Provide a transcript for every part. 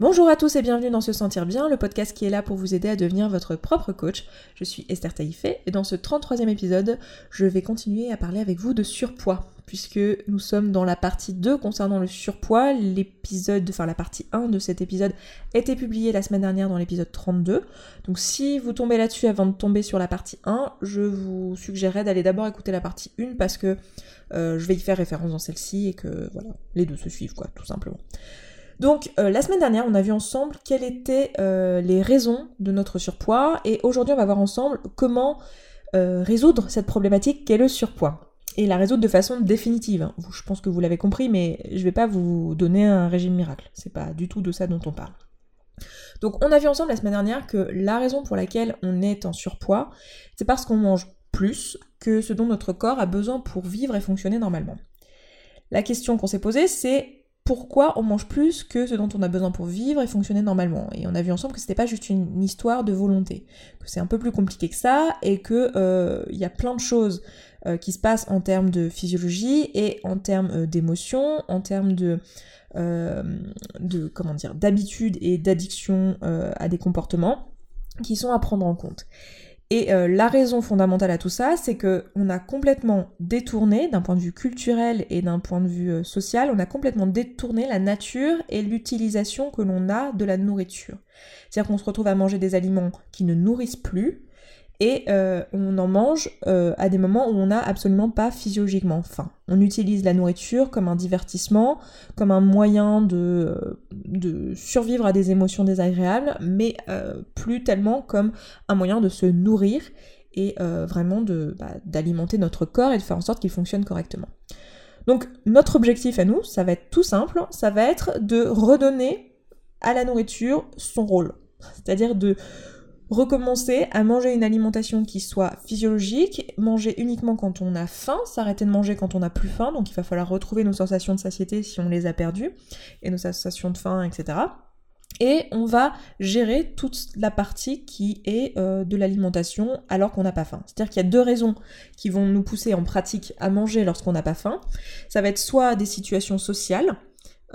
Bonjour à tous et bienvenue dans Se Sentir Bien, le podcast qui est là pour vous aider à devenir votre propre coach. Je suis Esther Taïfé et dans ce 33e épisode, je vais continuer à parler avec vous de surpoids, puisque nous sommes dans la partie 2 concernant le surpoids. L'épisode, enfin la partie 1 de cet épisode était publié la semaine dernière dans l'épisode 32. Donc si vous tombez là-dessus avant de tomber sur la partie 1, je vous suggérerais d'aller d'abord écouter la partie 1 parce que euh, je vais y faire référence dans celle-ci et que voilà, les deux se suivent quoi, tout simplement. Donc euh, la semaine dernière, on a vu ensemble quelles étaient euh, les raisons de notre surpoids et aujourd'hui on va voir ensemble comment euh, résoudre cette problématique qu'est le surpoids. Et la résoudre de façon définitive. Hein. Je pense que vous l'avez compris, mais je vais pas vous donner un régime miracle. C'est pas du tout de ça dont on parle. Donc on a vu ensemble la semaine dernière que la raison pour laquelle on est en surpoids, c'est parce qu'on mange plus que ce dont notre corps a besoin pour vivre et fonctionner normalement. La question qu'on s'est posée, c'est pourquoi on mange plus que ce dont on a besoin pour vivre et fonctionner normalement. Et on a vu ensemble que c'était pas juste une, histoire de volonté, que c'est un peu plus compliqué que ça et que euh, il y a plein de choses euh, qui se passent en termes de physiologie et en termes euh, d'émotions, en termes de de comment dire d'habitude et d'addiction à des comportements qui sont à prendre en compte. Et euh, la raison fondamentale à tout ça, c'est que on a complètement détourné, d'un point de vue culturel et d'un point de vue euh, social, on a complètement détourné la nature et l'utilisation que l'on a de la nourriture. C'est-à-dire qu'on se retrouve à manger des aliments qui ne nourrissent plus, et euh, on en mange euh, à des moments où on n'a absolument pas physiologiquement faim. On utilise la nourriture comme un divertissement, comme un moyen de, euh, survivre à des émotions désagréables, mais plus tellement comme un moyen de se nourrir et vraiment bah, d'alimenter notre corps et de faire en sorte qu'il fonctionne correctement. Donc notre objectif à nous, ça va être tout simple, ça va être de redonner à la nourriture son rôle. C'est-à-dire de recommencer à manger une alimentation qui soit physiologique, manger uniquement quand on a faim, s'arrêter de manger quand on n'a plus faim, donc il va falloir retrouver nos sensations de satiété si on les a perdues, et nos sensations de faim, etc. Et on va gérer toute la partie qui est euh, de l'alimentation alors qu'on n'a pas faim. C'est-à-dire qu'il y a deux raisons qui vont nous pousser en pratique à manger lorsqu'on n'a pas faim. Ça va être soit des situations sociales,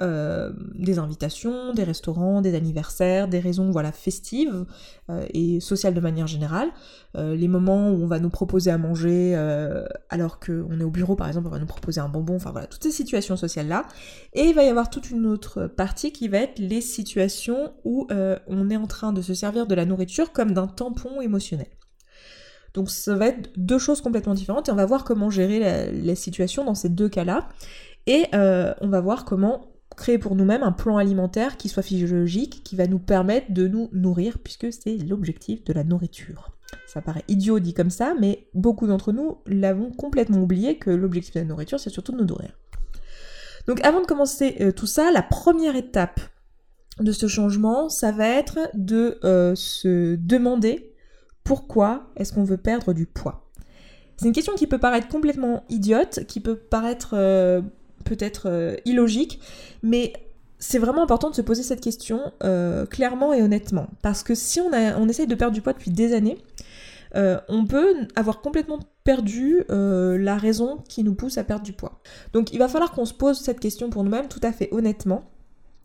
euh, des invitations, des restaurants, des anniversaires, des raisons voilà festives euh, et sociales de manière générale. Euh, les moments où on va nous proposer à manger alors qu'on est au bureau par exemple, on va nous proposer un bonbon, enfin voilà, toutes ces situations sociales là. Et il va y avoir toute une autre partie qui va être les situations où on est en train de se servir de la nourriture comme d'un tampon émotionnel. Donc ça va être deux choses complètement différentes et on va voir comment gérer la, la situation dans ces deux cas-là. Et on va voir comment créer pour nous-mêmes un plan alimentaire qui soit physiologique, qui va nous permettre de nous nourrir, puisque c'est l'objectif de la nourriture. Ça paraît idiot dit comme ça, mais beaucoup d'entre nous l'avons complètement oublié que l'objectif de la nourriture, c'est surtout de nous nourrir. Donc avant de commencer euh, tout ça, la première étape de ce changement, ça va être de euh, se demander pourquoi est-ce qu'on veut perdre du poids. C'est une question qui peut paraître complètement idiote, qui peut paraître euh, peut-être euh, illogique, mais c'est vraiment important de se poser cette question euh, clairement et honnêtement. Parce que si on, a, essaye de perdre du poids depuis des années, euh, on peut avoir complètement perdu la raison qui nous pousse à perdre du poids. Donc il va falloir qu'on se pose cette question pour nous-mêmes tout à fait honnêtement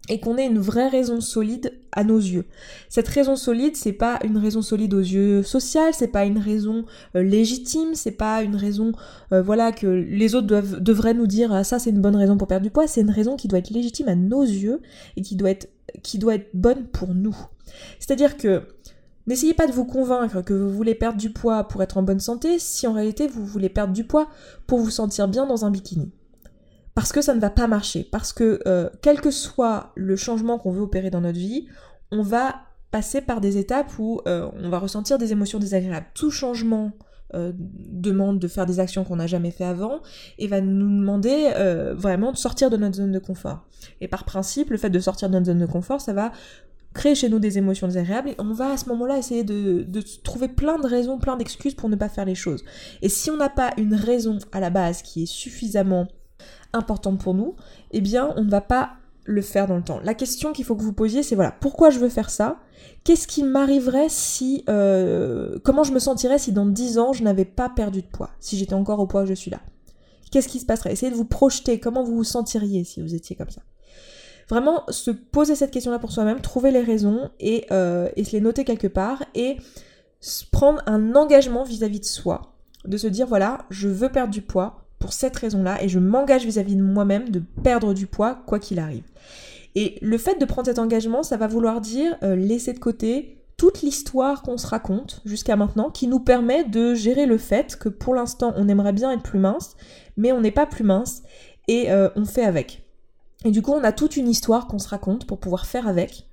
et qu'on ait une vraie raison solide à nos yeux. Cette raison solide, c'est pas une raison solide aux yeux sociales, c'est pas une raison euh, légitime, c'est pas une raison euh, voilà que les autres devraient nous dire ah, ça c'est une bonne raison pour perdre du poids, c'est une raison qui doit être légitime à nos yeux et qui doit être qui doit être bonne pour nous. C'est-à-dire que N'essayez pas de vous convaincre que vous voulez perdre du poids pour être en bonne santé si en réalité vous voulez perdre du poids pour vous sentir bien dans un bikini parce que ça ne va pas marcher, parce que euh, quel que soit le changement qu'on veut opérer dans notre vie, on va passer par des étapes où euh, on va ressentir des émotions désagréables. Tout changement euh, demande de faire des actions qu'on n'a jamais fait avant et va nous demander vraiment de sortir de notre zone de confort. Et par principe, le fait de sortir de notre zone de confort, ça va créer chez nous des émotions désagréables et on va à ce moment-là essayer de, de trouver plein de raisons, plein d'excuses pour ne pas faire les choses. Et si on n'a pas une raison à la base qui est suffisamment importante pour nous, eh bien on ne va pas le faire dans le temps. La question qu'il faut que vous posiez, c'est voilà, pourquoi je veux faire ça? Qu'est-ce qui m'arriverait si... Euh, comment je me sentirais si dans 10 ans je n'avais pas perdu de poids, si j'étais encore au poids où je suis là? Qu'est-ce qui se passerait? Essayez de vous projeter, comment vous vous sentiriez si vous étiez comme ça? Vraiment se poser cette question-là pour soi-même, trouver les raisons et, et se les noter quelque part et prendre un engagement vis-à-vis de soi, de se dire voilà, je veux perdre du poids pour cette raison-là et je m'engage vis-à-vis de moi-même de perdre du poids quoi qu'il arrive. Et le fait de prendre cet engagement, ça va vouloir dire euh, laisser de côté toute l'histoire qu'on se raconte jusqu'à maintenant qui nous permet de gérer le fait que pour l'instant on aimerait bien être plus mince, mais on n'est pas plus mince et euh, on fait avec. Et du coup on a toute une histoire qu'on se raconte pour pouvoir faire avec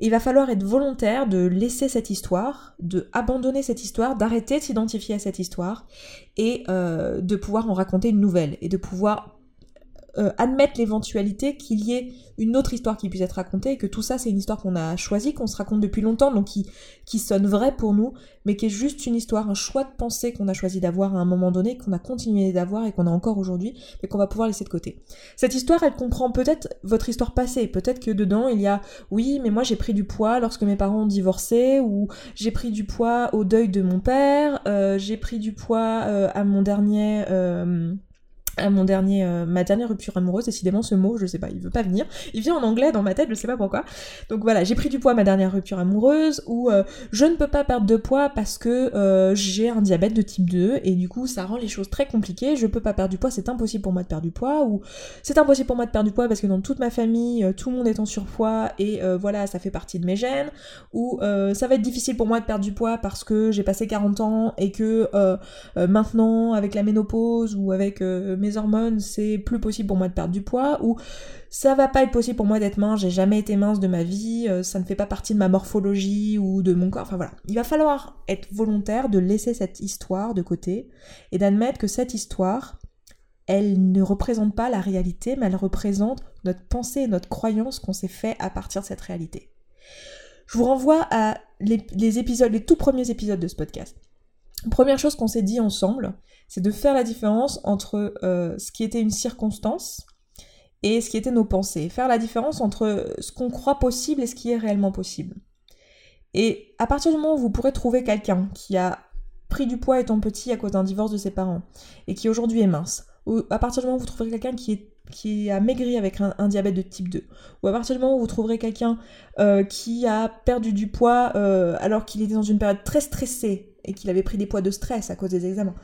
il va falloir être volontaire de laisser cette histoire, de abandonner cette histoire, d'arrêter de s'identifier à cette histoire et euh, de pouvoir en raconter une nouvelle et de pouvoir euh, admettre l'éventualité qu'il y ait une autre histoire qui puisse être racontée et que tout ça c'est une histoire qu'on a choisie, qu'on se raconte depuis longtemps, donc qui, qui sonne vrai pour nous, mais qui est juste une histoire, un choix de pensée qu'on a choisi d'avoir à un moment donné, qu'on a continué d'avoir et qu'on a encore aujourd'hui, mais qu'on va pouvoir laisser de côté. Cette histoire, elle comprend peut-être votre histoire passée, peut-être que dedans il y a oui, mais moi j'ai pris du poids lorsque mes parents ont divorcé, ou j'ai pris du poids au deuil de mon père, euh, j'ai pris du poids euh, à mon dernier mon dernier, euh, ma dernière rupture amoureuse, décidément ce mot, je sais pas, il veut pas venir. Il vient en anglais dans ma tête, je sais pas pourquoi. Donc voilà, j'ai pris du poids à ma dernière rupture amoureuse, ou euh, je ne peux pas perdre de poids parce que euh, j'ai un diabète de type 2, et du coup ça rend les choses très compliquées, je peux pas perdre du poids, c'est impossible pour moi de perdre du poids, ou c'est impossible pour moi de perdre du poids parce que dans toute ma famille, tout le monde est en surpoids, et voilà, ça fait partie de mes gènes, ou ça va être difficile pour moi de perdre du poids parce que j'ai passé 40 ans, et que maintenant, avec la ménopause, ou avec mes hormones, c'est plus possible pour moi de perdre du poids, ou ça va pas être possible pour moi d'être mince, j'ai jamais été mince de ma vie, euh, ça ne fait pas partie de ma morphologie ou de mon corps, enfin voilà. Il va falloir être volontaire de laisser cette histoire de côté et d'admettre que cette histoire, elle ne représente pas la réalité, mais elle représente notre pensée et notre croyance qu'on s'est fait à partir de cette réalité. Je vous renvoie à les épisodes, les tout premiers épisodes de ce podcast. Première chose qu'on s'est dit ensemble, c'est de faire la différence entre euh, ce qui était une circonstance et ce qui était nos pensées. Faire la différence entre ce qu'on croit possible et ce qui est réellement possible. Et à partir du moment où vous pourrez trouver quelqu'un qui a pris du poids étant petit à cause d'un divorce de ses parents et qui aujourd'hui est mince, ou à partir du moment où vous trouverez quelqu'un qui a maigri avec un, diabète de type 2, ou à partir du moment où vous trouverez quelqu'un euh, qui a perdu du poids euh, alors qu'il était dans une période très stressée, et qu'il avait pris des poids de stress à cause des examens.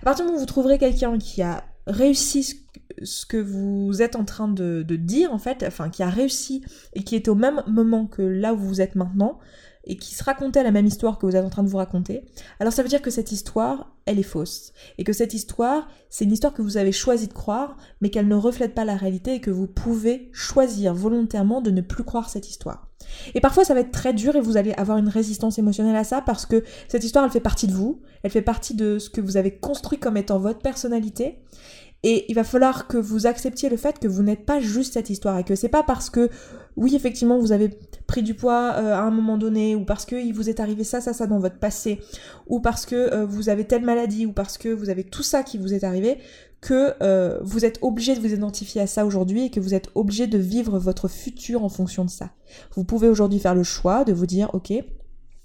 À partir du moment où vous trouverez quelqu'un qui a réussi ce que vous êtes en train de, dire, en fait, enfin, qui a réussi et qui est au même moment que là où vous êtes maintenant, et qui se racontait la même histoire que vous êtes en train de vous raconter, alors ça veut dire que cette histoire, elle est fausse. Et que cette histoire, c'est une histoire que vous avez choisi de croire, mais qu'elle ne reflète pas la réalité et que vous pouvez choisir volontairement de ne plus croire cette histoire. Et parfois ça va être très dur et vous allez avoir une résistance émotionnelle à ça parce que cette histoire elle fait partie de vous, elle fait partie de ce que vous avez construit comme étant votre personnalité. Et il va falloir que vous acceptiez le fait que vous n'êtes pas juste cette histoire et que c'est pas parce que oui effectivement vous avez pris du poids euh, à un moment donné ou parce que il vous est arrivé ça ça ça dans votre passé ou parce que euh, vous avez telle maladie ou parce que vous avez tout ça qui vous est arrivé que euh, vous êtes obligé de vous identifier à ça aujourd'hui et que vous êtes obligé de vivre votre futur en fonction de ça. Vous pouvez aujourd'hui faire le choix de vous dire, ok,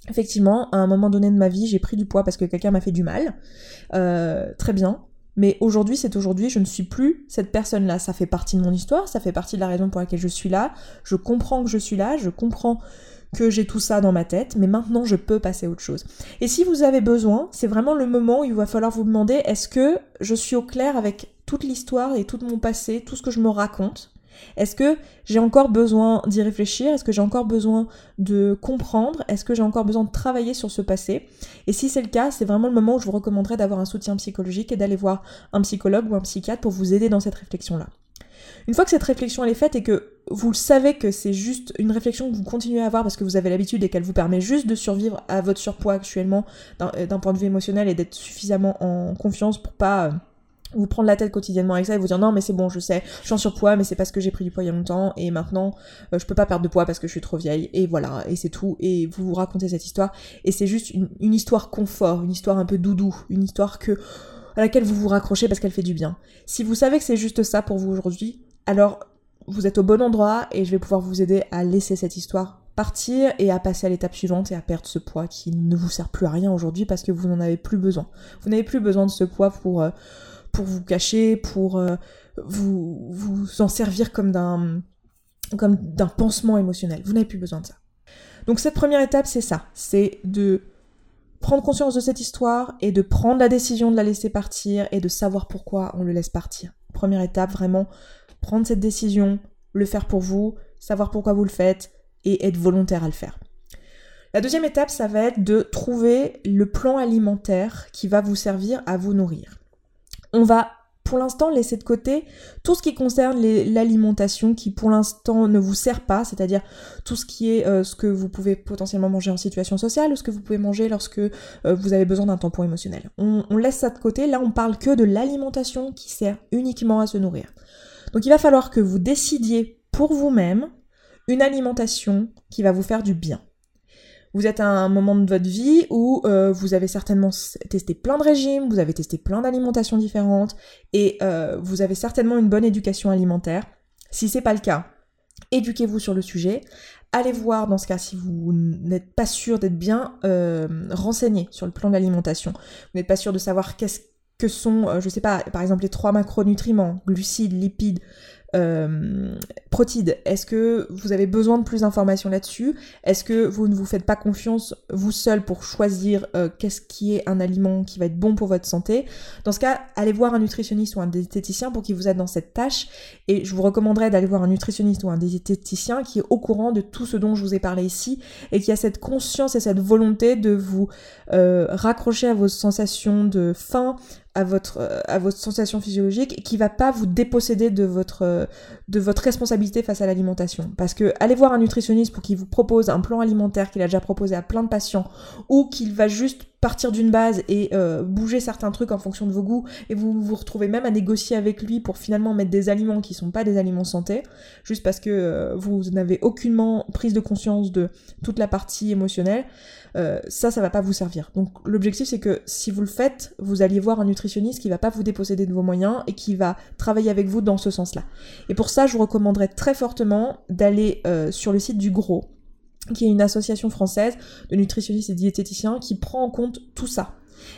effectivement, à un moment donné de ma vie, j'ai pris du poids parce que quelqu'un m'a fait du mal. Très bien. Mais aujourd'hui, c'est aujourd'hui, je ne suis plus cette personne-là. Ça fait partie de mon histoire, ça fait partie de la raison pour laquelle je suis là. Je comprends que je suis là, je comprends que j'ai tout ça dans ma tête, mais maintenant je peux passer à autre chose. Et si vous avez besoin, c'est vraiment le moment où il va falloir vous demander est-ce que je suis au clair avec toute l'histoire et tout mon passé, tout ce que je me raconte? Est-ce que j'ai encore besoin d'y réfléchir? Est-ce que j'ai encore besoin de comprendre? Est-ce que j'ai encore besoin de travailler sur ce passé? Et si c'est le cas, c'est vraiment le moment où je vous recommanderais d'avoir un soutien psychologique et d'aller voir un psychologue ou un psychiatre pour vous aider dans cette réflexion-là. Une fois que cette réflexion est faite et que vous le savez que c'est juste une réflexion que vous continuez à avoir parce que vous avez l'habitude et qu'elle vous permet juste de survivre à votre surpoids actuellement d'un euh, point de vue émotionnel et d'être suffisamment en confiance pour pas euh, vous prendre la tête quotidiennement avec ça et vous dire non mais c'est bon je sais je suis en surpoids mais c'est parce que j'ai pris du poids il y a longtemps et maintenant euh, je peux pas perdre de poids parce que je suis trop vieille et voilà et c'est tout et vous vous racontez cette histoire et c'est juste une, histoire confort une histoire un peu doudou une histoire que à laquelle vous vous raccrochez parce qu'elle fait du bien si vous savez que c'est juste ça pour vous aujourd'hui alors vous êtes au bon endroit et je vais pouvoir vous aider à laisser cette histoire partir et à passer à l'étape suivante et à perdre ce poids qui ne vous sert plus à rien aujourd'hui parce que vous n'en avez plus besoin. Vous n'avez plus besoin de ce poids pour, euh, pour vous cacher, pour euh, vous, en servir comme d'un comme d'un pansement émotionnel. Vous n'avez plus besoin de ça. Donc cette première étape, c'est ça, c'est de prendre conscience de cette histoire et de prendre la décision de la laisser partir et de savoir pourquoi on le laisse partir. Première étape, vraiment prendre cette décision, le faire pour vous, savoir pourquoi vous le faites et être volontaire à le faire. La deuxième étape, ça va être de trouver le plan alimentaire qui va vous servir à vous nourrir. On va pour l'instant laisser de côté tout ce qui concerne l'alimentation qui pour l'instant ne vous sert pas, c'est-à-dire tout ce qui est euh, ce que vous pouvez potentiellement manger en situation sociale ou ce que vous pouvez manger lorsque euh, vous avez besoin d'un tampon émotionnel. On, on, laisse ça de côté, là on parle que de l'alimentation qui sert uniquement à se nourrir. Donc il va falloir que vous décidiez pour vous-même une alimentation qui va vous faire du bien. Vous êtes à un moment de votre vie où euh, vous avez certainement testé plein de régimes, vous avez testé plein d'alimentations différentes et euh, vous avez certainement une bonne éducation alimentaire. Si c'est pas le cas, éduquez-vous sur le sujet. Allez voir dans ce cas si vous n'êtes pas sûr d'être bien euh, renseigné sur le plan de l'alimentation. Vous n'êtes pas sûr de savoir qu'est-ce que sont, je sais pas, par exemple les trois macronutriments, glucides, lipides, euh, Protide, est-ce que vous avez besoin de plus d'informations là-dessus? Est-ce que vous ne vous faites pas confiance vous seul pour choisir euh, qu'est-ce qui est un aliment qui va être bon pour votre santé? Dans ce cas, allez voir un nutritionniste ou un diététicien pour qu'il vous aide dans cette tâche. Et je vous recommanderais d'aller voir un nutritionniste ou un diététicien qui est au courant de tout ce dont je vous ai parlé ici et qui a cette conscience et cette volonté de vous euh, raccrocher à vos sensations de faim, à votre, euh, à sensation physiologique qui va pas vous déposséder de votre, euh, de votre responsabilité face à l'alimentation. Parce que allez voir un nutritionniste pour qu'il vous propose un plan alimentaire qu'il a déjà proposé à plein de patients ou qu'il va juste partir d'une base et euh, bouger certains trucs en fonction de vos goûts et vous vous retrouvez même à négocier avec lui pour finalement mettre des aliments qui sont pas des aliments santé juste parce que vous n'avez aucunement prise de conscience de toute la partie émotionnelle euh, ça, ça va pas vous servir. Donc l'objectif, c'est que si vous le faites, vous alliez voir un nutritionniste qui va pas vous déposséder de vos moyens et qui va travailler avec vous dans ce sens-là. Et pour ça, je vous recommanderais très fortement d'aller euh, sur le site du Gros, qui est une association française de nutritionnistes et diététiciens qui prend en compte tout ça.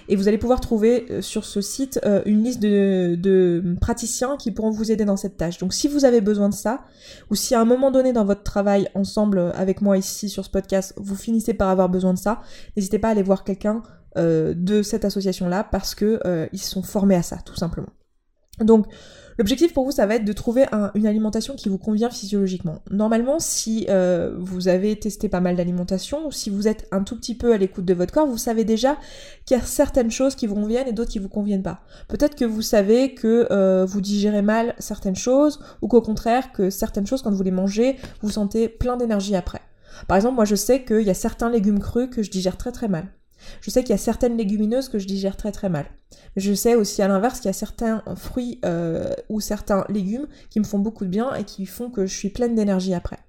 Et vous allez pouvoir trouver euh, sur ce site euh, une liste de, praticiens qui pourront vous aider dans cette tâche. Donc si vous avez besoin de ça, ou si à un moment donné dans votre travail ensemble euh, avec moi ici sur ce podcast, vous finissez par avoir besoin de ça, n'hésitez pas à aller voir quelqu'un de cette association-là parce que ils sont formés à ça, tout simplement. Donc L'objectif pour vous, ça va être de trouver une alimentation qui vous convient physiologiquement. Normalement, si euh, vous avez testé pas mal d'alimentation ou si vous êtes un tout petit peu à l'écoute de votre corps, vous savez déjà qu'il y a certaines choses qui vous conviennent et d'autres qui vous conviennent pas. Peut-être que vous savez que euh, vous digérez mal certaines choses ou qu'au contraire que certaines choses quand vous les mangez, vous sentez plein d'énergie après. Par exemple, moi je sais qu'il y a certains légumes crus que je digère très très mal. Je sais qu'il y a certaines légumineuses que je digère très très mal. Je sais aussi à l'inverse qu'il y a certains fruits euh, ou certains légumes qui me font beaucoup de bien et qui font que je suis pleine d'énergie après.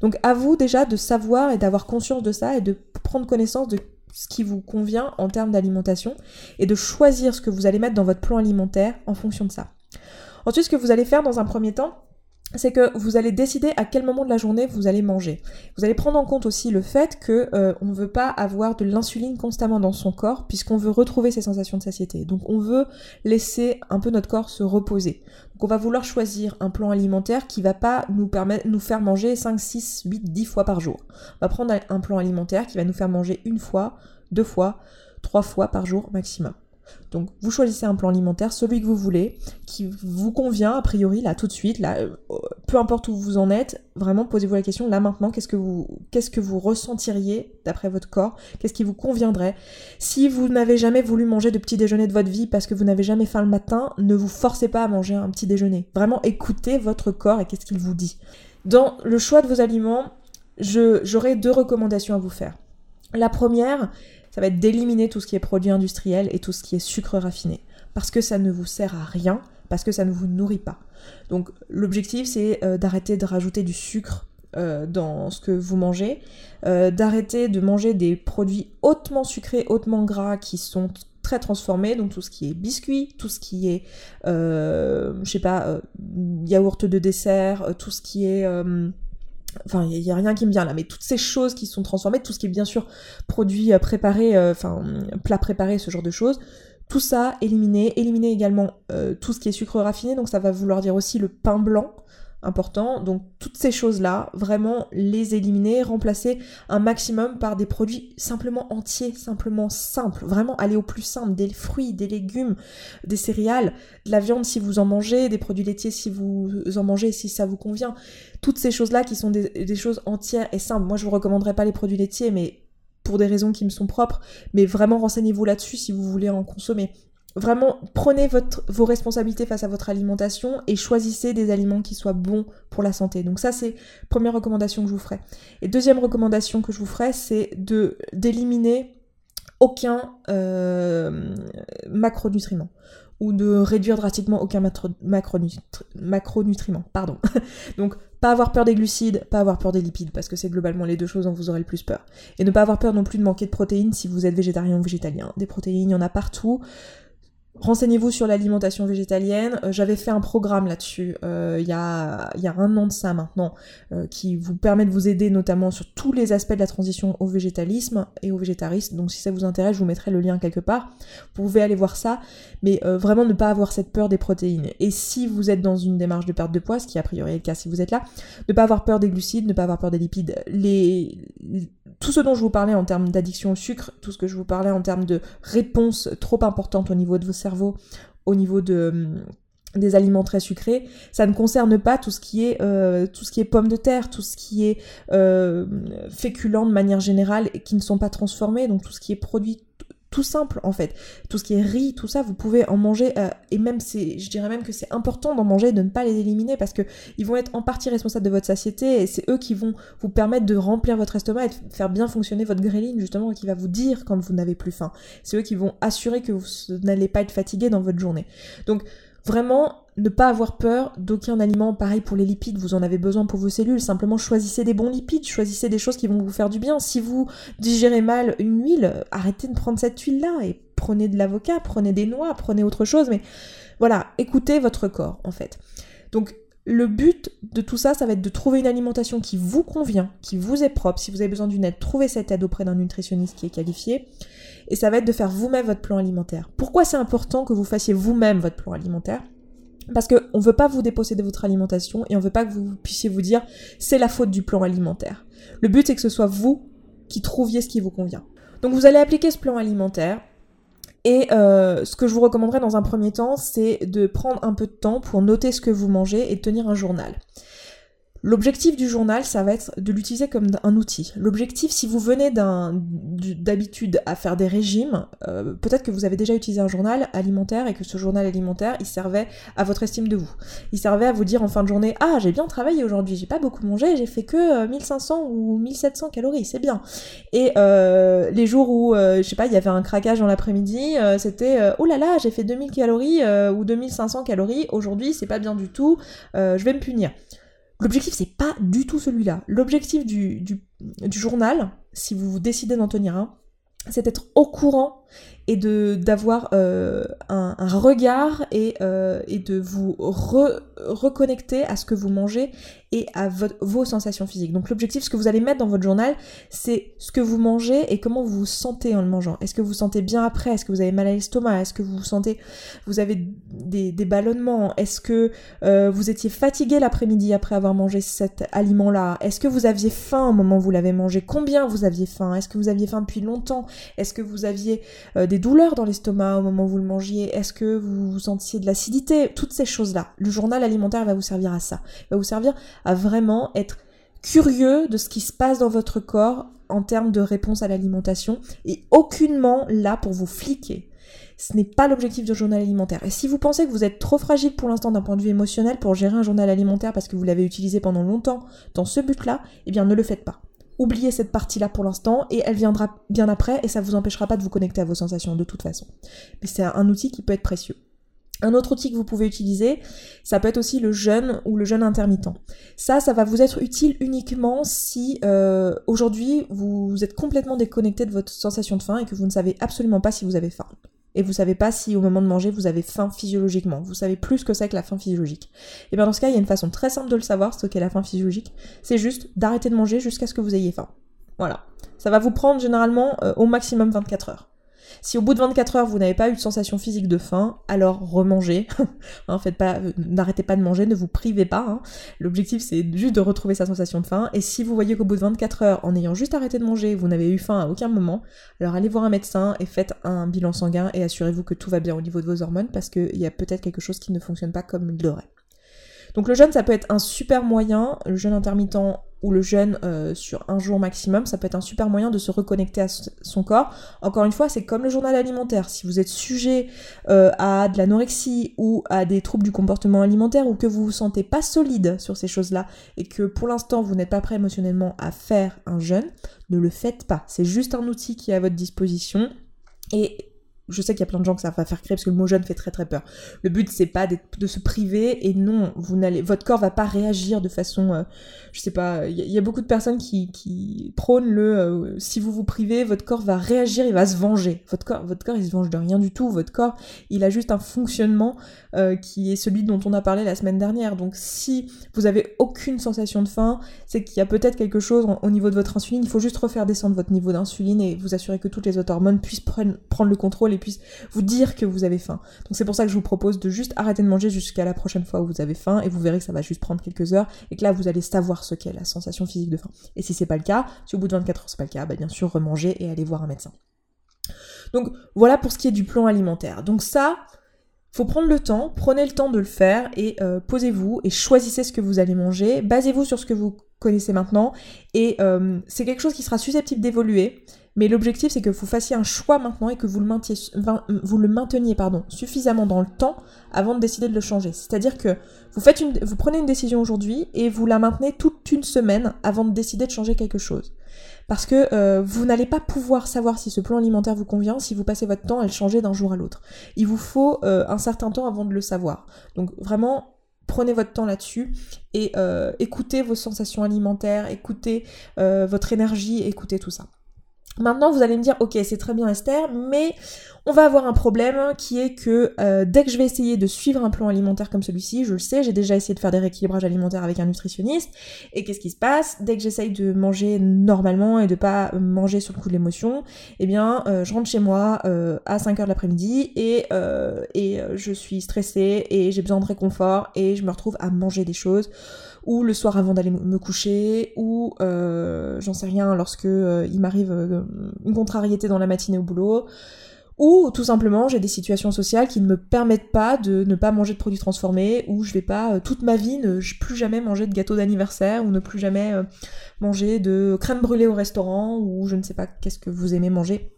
Donc à vous déjà de savoir et d'avoir conscience de ça et de prendre connaissance de ce qui vous convient en termes d'alimentation et de choisir ce que vous allez mettre dans votre plan alimentaire en fonction de ça. Ensuite, ce que vous allez faire dans un premier temps, c'est que vous allez décider à quel moment de la journée vous allez manger. Vous allez prendre en compte aussi le fait que euh, on ne veut pas avoir de l'insuline constamment dans son corps puisqu'on veut retrouver ses sensations de satiété. Donc on veut laisser un peu notre corps se reposer. Donc on va vouloir choisir un plan alimentaire qui va pas nous permettre nous faire manger 5 6 8 10 fois par jour. On va prendre un plan alimentaire qui va nous faire manger une fois, deux fois, trois fois par jour maximum. Donc vous choisissez un plan alimentaire, celui que vous voulez, qui vous convient a priori là tout de suite, là, euh, peu importe où vous en êtes, vraiment posez-vous la question là maintenant, qu'est-ce que vous, qu'est-ce que vous ressentiriez d'après votre corps, qu'est-ce qui vous conviendrait? Si vous n'avez jamais voulu manger de petit déjeuner de votre vie parce que vous n'avez jamais faim le matin, ne vous forcez pas à manger un petit déjeuner. Vraiment écoutez votre corps et qu'est-ce qu'il vous dit. Dans le choix de vos aliments, j'aurai deux recommandations à vous faire. La première, ça va être d'éliminer tout ce qui est produit industriel et tout ce qui est sucre raffiné. Parce que ça ne vous sert à rien, parce que ça ne vous nourrit pas. Donc l'objectif c'est euh, d'arrêter de rajouter du sucre euh, dans ce que vous mangez, euh, d'arrêter de manger des produits hautement sucrés, hautement gras qui sont très transformés, donc tout ce qui est biscuits, tout ce qui est, je sais pas, yaourt de dessert, tout ce qui est Enfin, il n'y a, rien qui me vient là, mais toutes ces choses qui sont transformées, tout ce qui est bien sûr produit euh, préparé, euh, enfin plat préparé, ce genre de choses, tout ça éliminer, éliminer également euh, tout ce qui est sucre raffiné, donc ça va vouloir dire aussi le pain blanc, important. Donc toutes ces choses-là, vraiment les éliminer, remplacer un maximum par des produits simplement entiers, simplement simples, vraiment aller au plus simple, des fruits, des légumes, des céréales, de la viande si vous en mangez, des produits laitiers si vous en mangez, si ça vous convient. Toutes ces choses-là qui sont des, des choses entières et simples. Moi je vous recommanderais pas les produits laitiers, mais pour des raisons qui me sont propres, mais vraiment renseignez-vous là-dessus si vous voulez en consommer. Vraiment, prenez votre, vos responsabilités face à votre alimentation et choisissez des aliments qui soient bons pour la santé. Donc ça, c'est première recommandation que je vous ferai. Et deuxième recommandation que je vous ferai, c'est de d'éliminer aucun euh, macronutriment ou de réduire drastiquement aucun macronutriment. Pardon. Donc, pas avoir peur des glucides, pas avoir peur des lipides, parce que c'est globalement les deux choses dont vous aurez le plus peur. Et ne pas avoir peur non plus de manquer de protéines si vous êtes végétarien ou végétalien. Des protéines, il y en a partout. Renseignez-vous sur l'alimentation végétalienne. Euh, j'avais fait un programme là-dessus euh, il, y a, un an de ça maintenant, euh, qui vous permet de vous aider notamment sur tous les aspects de la transition au végétalisme et au végétarisme. Donc si ça vous intéresse, je vous mettrai le lien quelque part. Vous pouvez aller voir ça, mais vraiment ne pas avoir cette peur des protéines. Et si vous êtes dans une démarche de perte de poids, ce qui a priori est le cas si vous êtes là, ne pas avoir peur des glucides, ne pas avoir peur des lipides. Les, tout ce dont je vous parlais en termes d'addiction au sucre, tout ce que je vous parlais en termes de réponse trop importante au niveau de vos cerveaux, au niveau de hum, des aliments très sucrés, ça ne concerne pas tout ce qui est euh, tout ce qui est pommes de terre, tout ce qui est euh, féculent de manière générale et qui ne sont pas transformés, donc tout ce qui est produit tout simple en fait. Tout ce qui est riz, tout ça, vous pouvez en manger euh, et même c'est, je dirais même que c'est important d'en manger, de ne pas les éliminer parce que ils vont être en partie responsables de votre satiété et c'est eux qui vont vous permettre de remplir votre estomac et de faire bien fonctionner votre gréline justement qui va vous dire quand vous n'avez plus faim. C'est eux qui vont assurer que vous n'allez pas être fatigué dans votre journée. Donc Vraiment, ne pas avoir peur d'aucun aliment. Pareil pour les lipides, vous en avez besoin pour vos cellules. Simplement choisissez des bons lipides, choisissez des choses qui vont vous faire du bien. Si vous digérez mal une huile, arrêtez de prendre cette huile-là et prenez de l'avocat, prenez des noix, prenez autre chose. Mais voilà, écoutez votre corps en fait. Donc le but de tout ça, ça va être de trouver une alimentation qui vous convient, qui vous est propre. Si vous avez besoin d'une aide, trouvez cette aide auprès d'un nutritionniste qui est qualifié et ça va être de faire vous-même votre plan alimentaire. Pourquoi c'est important que vous fassiez vous-même votre plan alimentaire? Parce qu'on ne veut pas vous déposséder de votre alimentation et on veut pas que vous puissiez vous dire c'est la faute du plan alimentaire. Le but c'est que ce soit vous qui trouviez ce qui vous convient. Donc vous allez appliquer ce plan alimentaire et euh, ce que je vous recommanderais dans un premier temps c'est de prendre un peu de temps pour noter ce que vous mangez et de tenir un journal. L'objectif du journal, ça va être de l'utiliser comme un outil. L'objectif, si vous venez d'habitude à faire des régimes, euh, peut-être que vous avez déjà utilisé un journal alimentaire et que ce journal alimentaire, il servait à votre estime de vous. Il servait à vous dire en fin de journée, ah j'ai bien travaillé aujourd'hui, j'ai pas beaucoup mangé, j'ai fait que 1500 euh, ou 1700 calories, c'est bien. Et euh, les jours où, je sais pas, il y avait un craquage dans l'après-midi, c'était, oh là là, j'ai fait 2000 calories ou 2500 calories, aujourd'hui c'est pas bien du tout, je vais me punir. L'objectif, c'est pas du tout celui-là. L'objectif du, du, journal, si vous décidez d'en tenir un, c'est d'être au courant et de d'avoir euh, un, regard et, euh, et de vous reconnecter à ce que vous mangez et à vos sensations physiques. Donc l'objectif, ce que vous allez mettre dans votre journal, c'est ce que vous mangez et comment vous vous sentez en le mangeant. Est-ce que vous vous sentez bien après? Est-ce que vous avez mal à l'estomac? Est-ce que vous vous sentez, vous avez des, des ballonnements? Est-ce que euh, vous étiez fatigué l'après-midi après avoir mangé cet aliment-là? Est-ce que vous aviez faim au moment où vous l'avez mangé? Combien vous aviez faim? Est-ce que vous aviez faim depuis longtemps? Est-ce que vous aviez des douleurs dans l'estomac au moment où vous le mangiez Est-ce que vous, vous sentiez de l'acidité? Toutes ces choses-là. Le journal alimentaire va vous servir à ça. Il va vous servir à vraiment être curieux de ce qui se passe dans votre corps en termes de réponse à l'alimentation et aucunement là pour vous fliquer. Ce n'est pas l'objectif du journal alimentaire. Et si vous pensez que vous êtes trop fragile pour l'instant d'un point de vue émotionnel pour gérer un journal alimentaire parce que vous l'avez utilisé pendant longtemps dans ce but-là, eh bien ne le faites pas. Oubliez cette partie-là pour l'instant et elle viendra bien après et ça vous empêchera pas de vous connecter à vos sensations de toute façon. Mais c'est un outil qui peut être précieux. Un autre outil que vous pouvez utiliser, ça peut être aussi le jeûne ou le jeûne intermittent. Ça, ça va vous être utile uniquement si euh, aujourd'hui vous êtes complètement déconnecté de votre sensation de faim et que vous ne savez absolument pas si vous avez faim. Et vous savez pas si au moment de manger vous avez faim physiologiquement. Vous savez plus que c'est que la faim physiologique. Et bien dans ce cas, il y a une façon très simple de le savoir, ce qu'est la faim physiologique. C'est juste d'arrêter de manger jusqu'à ce que vous ayez faim. Voilà. Ça va vous prendre généralement euh, au maximum 24 heures. Si au bout de 24 heures vous n'avez pas eu de sensation physique de faim, alors remangez. hein, pas, euh, n'arrêtez pas de manger, ne vous privez pas. Hein. L'objectif c'est juste de retrouver sa sensation de faim. Et si vous voyez qu'au bout de 24 heures, en ayant juste arrêté de manger, vous n'avez eu faim à aucun moment, alors allez voir un médecin et faites un bilan sanguin et assurez-vous que tout va bien au niveau de vos hormones parce qu'il y a peut-être quelque chose qui ne fonctionne pas comme il devrait. Donc le jeûne, ça peut être un super moyen, le jeûne intermittent ou le jeûne euh, sur un jour maximum, ça peut être un super moyen de se reconnecter à son corps. Encore une fois, c'est comme le journal alimentaire. Si vous êtes sujet euh, à de l'anorexie ou à des troubles du comportement alimentaire ou que vous vous sentez pas solide sur ces choses-là et que pour l'instant vous n'êtes pas prêt émotionnellement à faire un jeûne, ne le faites pas. C'est juste un outil qui est à votre disposition. Et je sais qu'il y a plein de gens que ça va faire crier parce que le mot jeûne fait très très peur. Le but c'est pas de se priver et non, vous n'allez, votre corps va pas réagir de façon, euh, je sais pas, il y, a beaucoup de personnes qui, prônent le, euh, si vous vous privez, votre corps va réagir, il va se venger. Votre corps, votre corps il se venge de rien du tout. Votre corps, il a juste un fonctionnement euh, qui est celui dont on a parlé la semaine dernière. Donc si vous avez aucune sensation de faim, c'est qu'il y a peut-être quelque chose au niveau de votre insuline. Il faut juste refaire descendre votre niveau d'insuline et vous assurer que toutes les autres hormones puissent prendre, prendre le contrôle et puisse vous dire que vous avez faim. Donc c'est pour ça que je vous propose de juste arrêter de manger jusqu'à la prochaine fois où vous avez faim et vous verrez que ça va juste prendre quelques heures et que là vous allez savoir ce qu'est la sensation physique de faim. Et si c'est pas le cas, si au bout de 24 heures c'est pas le cas, bah bien sûr remanger et aller voir un médecin. Donc voilà pour ce qui est du plan alimentaire. Donc ça, faut prendre le temps, prenez le temps de le faire et euh, posez-vous et choisissez ce que vous allez manger. Basez-vous sur ce que vous connaissez maintenant et euh, c'est quelque chose qui sera susceptible d'évoluer. Mais l'objectif, c'est que vous fassiez un choix maintenant et que vous le mainteniez, vous le mainteniez pardon, suffisamment dans le temps avant de décider de le changer. C'est-à-dire que vous prenez une décision aujourd'hui et vous la maintenez toute une semaine avant de décider de changer quelque chose. Parce que euh, vous n'allez pas pouvoir savoir si ce plan alimentaire vous convient si vous passez votre temps à le changer d'un jour à l'autre. Il vous faut euh, un certain temps avant de le savoir. Donc vraiment, prenez votre temps là-dessus et euh, écoutez vos sensations alimentaires, écoutez votre énergie, écoutez tout ça. Maintenant, vous allez me dire, ok, c'est très bien Esther, mais on va avoir un problème qui est que euh, dès que je vais essayer de suivre un plan alimentaire comme celui-ci, je le sais, j'ai déjà essayé de faire des rééquilibrages alimentaires avec un nutritionniste, et qu'est-ce qui se passe? Dès que j'essaye de manger normalement et de pas manger sur le coup de l'émotion, eh bien, euh, je rentre chez moi euh, à 5h de l'après-midi et, je suis stressée et j'ai besoin de réconfort et je me retrouve à manger des choses ou le soir avant d'aller me coucher, ou euh, j'en sais rien lorsque il m'arrive une contrariété dans la matinée au boulot, ou tout simplement j'ai des situations sociales qui ne me permettent pas de ne pas manger de produits transformés, ou je vais pas toute ma vie ne plus jamais manger de gâteau d'anniversaire, ou ne plus jamais manger de crème brûlée au restaurant, ou je ne sais pas qu'est-ce que vous aimez manger.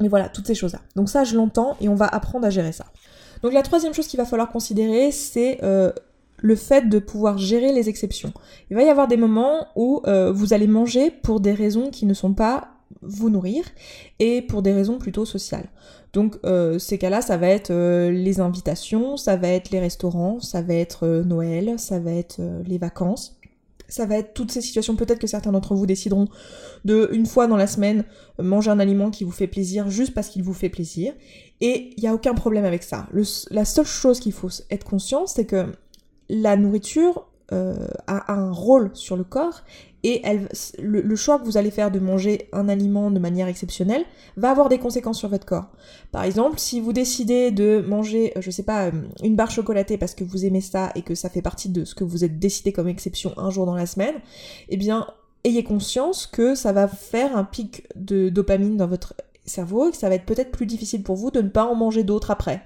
Mais voilà, toutes ces choses-là. Donc ça, je l'entends et on va apprendre à gérer ça. Donc la troisième chose qu'il va falloir considérer, c'est le fait de pouvoir gérer les exceptions. Il va y avoir des moments où euh, vous allez manger pour des raisons qui ne sont pas vous nourrir et pour des raisons plutôt sociales. Donc euh, ces cas-là, ça va être euh, les invitations, ça va être les restaurants, ça va être Noël, ça va être les vacances. Ça va être toutes ces situations, peut-être que certains d'entre vous décideront de, une fois dans la semaine, manger un aliment qui vous fait plaisir juste parce qu'il vous fait plaisir. Et il n'y a aucun problème avec ça. la seule chose qu'il faut être conscient, c'est que la nourriture euh, a un rôle sur le corps et le, choix que vous allez faire de manger un aliment de manière exceptionnelle va avoir des conséquences sur votre corps. Par exemple, si vous décidez de manger, euh, je sais pas, euh, une barre chocolatée parce que vous aimez ça et que ça fait partie de ce que vous êtes décidé comme exception un jour dans la semaine, eh bien, ayez conscience que ça va faire un pic de dopamine dans votre cerveau et que ça va être peut-être plus difficile pour vous de ne pas en manger d'autres après.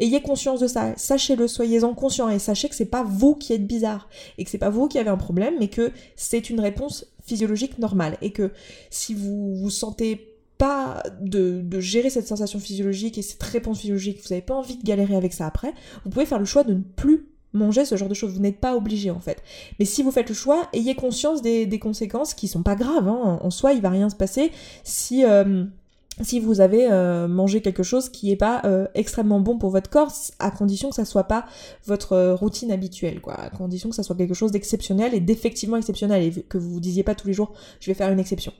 Ayez conscience de ça, sachez-le, soyez-en conscient et sachez que c'est pas vous qui êtes bizarre et que c'est pas vous qui avez un problème, mais que c'est une réponse physiologique normale et que si vous vous sentez pas de, gérer cette sensation physiologique et cette réponse physiologique, vous n'avez pas envie de galérer avec ça après, vous pouvez faire le choix de ne plus manger ce genre de choses. Vous n'êtes pas obligé en fait. Mais si vous faites le choix, ayez conscience des, conséquences qui sont pas graves. Hein. En soi, il va rien se passer si euh, si vous avez euh, mangé quelque chose qui n'est pas euh, extrêmement bon pour votre corps, à condition que ça soit pas votre euh, routine habituelle, quoi, à condition que ça soit quelque chose d'exceptionnel et d'effectivement exceptionnel, et que vous vous disiez pas tous les jours, je vais faire une exception.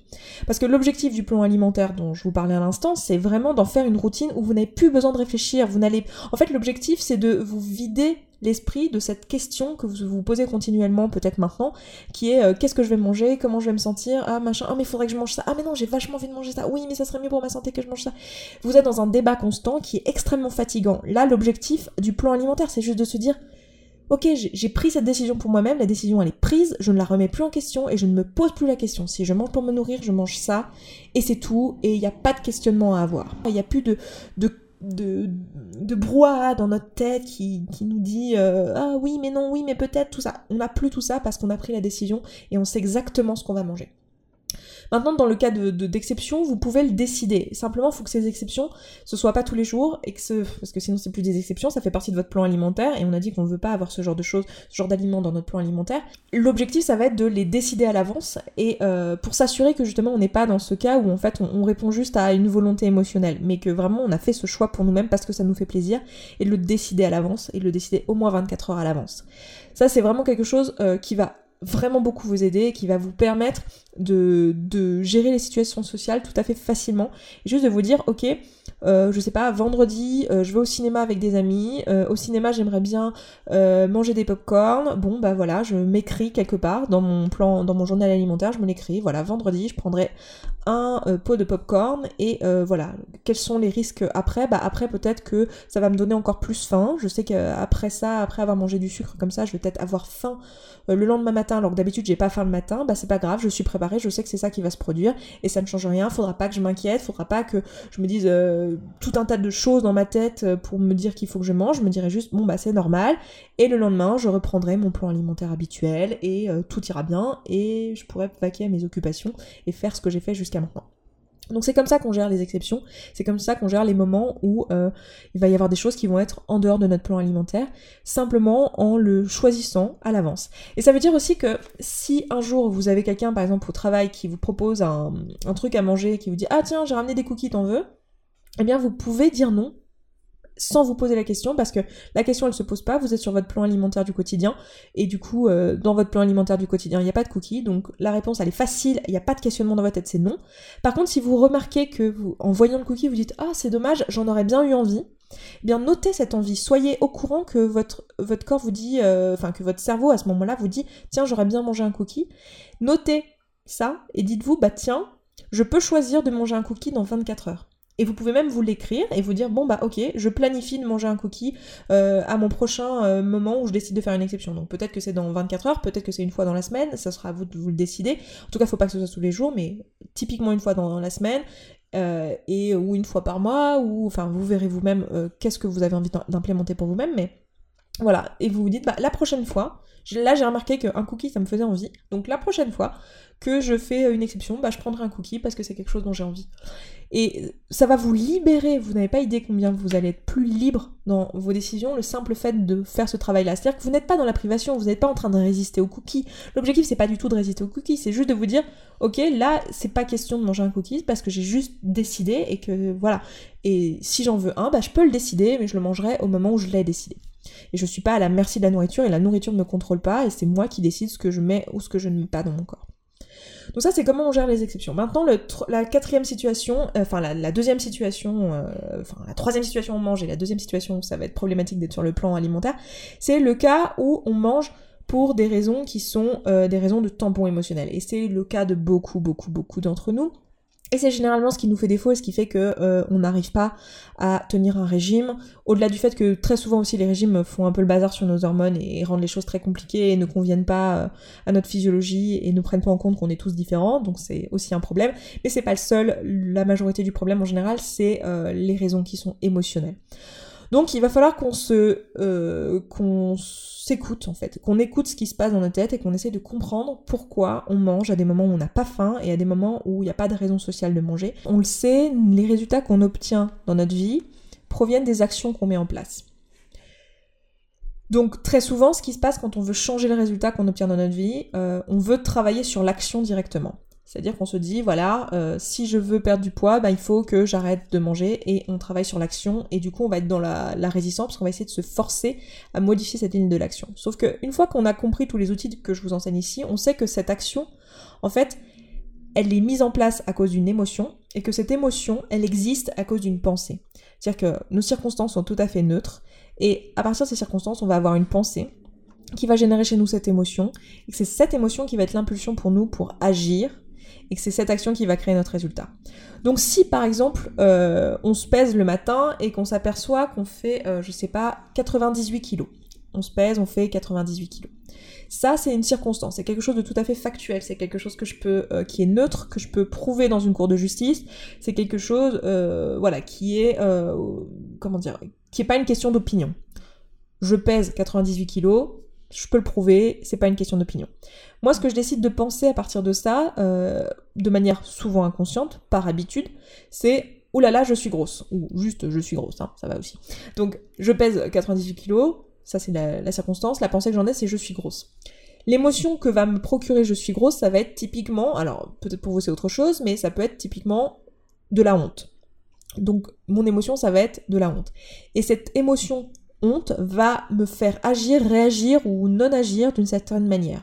Parce que l'objectif du plan alimentaire dont je vous parlais à l'instant, c'est vraiment d'en faire une routine où vous n'avez plus besoin de réfléchir, vous n'allez... En fait, l'objectif, c'est de vous vider l'esprit de cette question que vous vous posez continuellement, peut-être maintenant, qui est euh, qu'est-ce que je vais manger, comment je vais me sentir, ah machin, ah mais faudrait que je mange ça, ah mais non, j'ai vachement envie de manger ça, oui, mais ça serait mieux pour ma santé que je mange ça. Vous êtes dans un débat constant qui est extrêmement fatigant. Là, l'objectif du plan alimentaire, c'est juste de se dire ok, j'ai pris cette décision pour moi-même, la décision elle est prise, je ne la remets plus en question et je ne me pose plus la question. Si je mange pour me nourrir, je mange ça et c'est tout et il n'y a pas de questionnement à avoir. Il n'y a plus de, de de, de brouhaha dans notre tête qui, qui nous dit euh, ah oui mais non oui mais peut-être tout ça on n'a plus tout ça parce qu'on a pris la décision et on sait exactement ce qu'on va manger Maintenant, dans le cas de, d'exception, vous pouvez le décider. Simplement, il faut que ces exceptions, ce soit pas tous les jours, et que ce, parce que sinon c'est plus des exceptions, ça fait partie de votre plan alimentaire, et on a dit qu'on ne veut pas avoir ce genre de choses, ce genre d'aliments dans notre plan alimentaire. L'objectif, ça va être de les décider à l'avance, et euh, pour s'assurer que justement on n'est pas dans ce cas où en fait on, répond juste à une volonté émotionnelle, mais que vraiment on a fait ce choix pour nous-mêmes parce que ça nous fait plaisir, et le décider à l'avance, et le décider au moins 24 heures à l'avance. Ça, c'est vraiment quelque chose euh, qui va vraiment beaucoup vous aider, qui va vous permettre de, de gérer les situations sociales tout à fait facilement. Et juste de vous dire, ok, euh, je sais pas, vendredi, euh, je vais au cinéma avec des amis. Euh, au cinéma, j'aimerais bien manger des pop-corn. Bon, bah voilà, je m'écris quelque part dans mon plan, dans mon journal alimentaire, je me l'écris. Voilà, vendredi, je prendrai un pot de pop-corn et voilà. Quels sont les risques après? Bah après, peut-être que ça va me donner encore plus faim. Je sais qu'après ça, après avoir mangé du sucre comme ça, je vais peut-être avoir faim le lendemain matin, alors que d'habitude j'ai pas faim le matin. Bah c'est pas grave, je suis préparée, je sais que c'est ça qui va se produire et ça ne change rien. Faudra pas que je m'inquiète, faudra pas que je me dise tout un tas de choses dans ma tête euh, pour me dire qu'il faut que je mange, je me dirais juste bon bah c'est normal et le lendemain je reprendrai mon plan alimentaire habituel et euh, tout ira bien et je pourrai vaquer à mes occupations et faire ce que j'ai fait jusqu'à maintenant. Donc c'est comme ça qu'on gère les exceptions, c'est comme ça qu'on gère les moments où euh, il va y avoir des choses qui vont être en dehors de notre plan alimentaire, simplement en le choisissant à l'avance. Et ça veut dire aussi que si un jour vous avez quelqu'un par exemple au travail qui vous propose un, un truc à manger, qui vous dit ah tiens j'ai ramené des cookies, t'en veux eh bien vous pouvez dire non sans vous poser la question parce que la question elle se pose pas, vous êtes sur votre plan alimentaire du quotidien. Et du coup euh, dans votre plan alimentaire du quotidien il n'y a pas de cookies. Donc la réponse elle est facile, il n'y a pas de questionnement dans votre tête, c'est non. Par contre si vous remarquez que en voyant le cookie vous dites ah c'est dommage j'en aurais bien eu envie, eh bien notez cette envie, soyez au courant que votre, votre corps vous dit, euh, enfin que votre cerveau à ce moment-là vous dit tiens j'aurais bien mangé un cookie, notez ça et dites-vous bah tiens je peux choisir de manger un cookie dans 24 heures. Et vous pouvez même vous l'écrire et vous dire bon bah ok, je planifie de manger un cookie euh, à mon prochain euh, moment où je décide de faire une exception. Donc peut-être que c'est dans 24 heures, peut-être que c'est une fois dans la semaine, ça sera à vous de vous le décider. En tout cas, faut pas que ce soit tous les jours, mais typiquement une fois dans, la semaine. Euh, et ou une fois par mois ou enfin vous verrez vous-même qu'est-ce que vous avez envie d'implémenter pour vous-même mais voilà et vous vous dites bah la prochaine fois là j'ai remarqué qu'un cookie ça me faisait envie donc la prochaine fois que je fais une exception, bah, je prendrai un cookie parce que c'est quelque chose dont j'ai envie. Et ça va vous libérer, vous n'avez pas idée combien vous allez être plus libre dans vos décisions, le simple fait de faire ce travail-là. C'est-à-dire que vous n'êtes pas dans la privation, vous n'êtes pas en train de résister aux cookies. L'objectif, c'est pas du tout de résister aux cookies, c'est juste de vous dire, ok, là, c'est pas question de manger un cookie parce que j'ai juste décidé et que voilà. Et si j'en veux un, bah, je peux le décider, mais je le mangerai au moment où je l'ai décidé. Et je suis pas à la merci de la nourriture et la nourriture ne me contrôle pas et c'est moi qui décide ce que je mets ou ce que je ne mets pas dans mon corps. Donc ça, c'est comment on gère les exceptions. Maintenant, la quatrième situation, euh, enfin la, deuxième situation, euh, enfin la troisième situation on mange et la deuxième situation où ça va être problématique d'être sur le plan alimentaire, c'est le cas où on mange pour des raisons qui sont euh, des raisons de tampon émotionnel. Et c'est le cas de beaucoup, beaucoup, beaucoup d'entre nous. Et c'est généralement ce qui nous fait défaut et ce qui fait que euh, on n'arrive pas à tenir un régime. Au-delà du fait que très souvent aussi les régimes font un peu le bazar sur nos hormones et rendent les choses très compliquées et ne conviennent pas euh, à notre physiologie et ne prennent pas en compte qu'on est tous différents, donc c'est aussi un problème. Mais c'est pas le seul. La majorité du problème en général, c'est euh, les raisons qui sont émotionnelles. Donc il va falloir qu'on se qu'on s'écoute en fait, qu'on écoute ce qui se passe dans notre tête et qu'on essaie de comprendre pourquoi on mange à des moments où on n'a pas faim et à des moments où il n'y a pas de raison sociale de manger. On le sait, les résultats qu'on obtient dans notre vie proviennent des actions qu'on met en place. Donc très souvent, ce qui se passe quand on veut changer le résultat qu'on obtient dans notre vie, euh, on veut travailler sur l'action directement. C'est-à-dire qu'on se dit, voilà, euh, si je veux perdre du poids, bah, il faut que j'arrête de manger et on travaille sur l'action et du coup on va être dans la, résistance parce qu'on va essayer de se forcer à modifier cette ligne de l'action. Sauf qu'une fois qu'on a compris tous les outils que je vous enseigne ici, on sait que cette action, en fait, elle est mise en place à cause d'une émotion et que cette émotion, elle existe à cause d'une pensée. C'est-à-dire que nos circonstances sont tout à fait neutres, et à partir de ces circonstances, on va avoir une pensée qui va générer chez nous cette émotion, et c'est cette émotion qui va être l'impulsion pour nous pour agir, et que c'est cette action qui va créer notre résultat. Donc si par exemple euh, on se pèse le matin et qu'on s'aperçoit qu'on fait, euh, je sais pas, 98 kilos, on se pèse, on fait 98 kilos. Ça, c'est une circonstance, c'est quelque chose de tout à fait factuel, c'est quelque chose que je peux, euh, qui est neutre, que je peux prouver dans une cour de justice, c'est quelque chose, voilà, qui est, comment dire, qui pas une question d'opinion. Je pèse 98 kilos, je peux le prouver, c'est pas une question d'opinion. Moi, ce que je décide de penser à partir de ça, euh, de manière souvent inconsciente, par habitude, c'est oh là là, je suis grosse. Ou juste je suis grosse, hein, ça va aussi. Donc, je pèse 98 kilos, ça c'est la, circonstance. La pensée que j'en ai, c'est je suis grosse. L'émotion que va me procurer je suis grosse, ça va être typiquement, alors peut-être pour vous c'est autre chose, mais ça peut être typiquement de la honte. Donc mon émotion, ça va être de la honte. Et cette émotion honte va me faire agir, réagir ou non agir d'une certaine manière.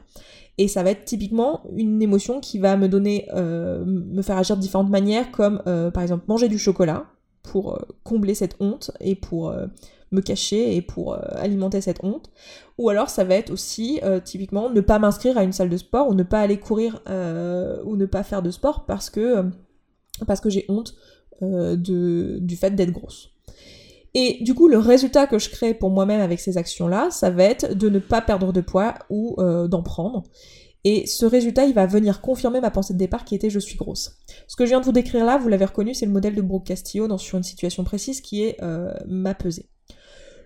Et ça va être typiquement une émotion qui va me donner, euh, me faire agir de différentes manières, comme euh, par exemple manger du chocolat pour euh, combler cette honte et pour me cacher et pour alimenter cette honte. Ou alors ça va être aussi typiquement ne pas m'inscrire à une salle de sport ou ne pas aller courir ou ne pas faire de sport parce que, j'ai honte du fait d'être grosse. Et du coup, le résultat que je crée pour moi-même avec ces actions-là, ça va être de ne pas perdre de poids ou euh, d'en prendre. Et ce résultat, il va venir confirmer ma pensée de départ qui était je suis grosse. Ce que je viens de vous décrire là, vous l'avez reconnu, c'est le modèle de Brooke Castillo dans, sur une situation précise qui est euh, ma pesée.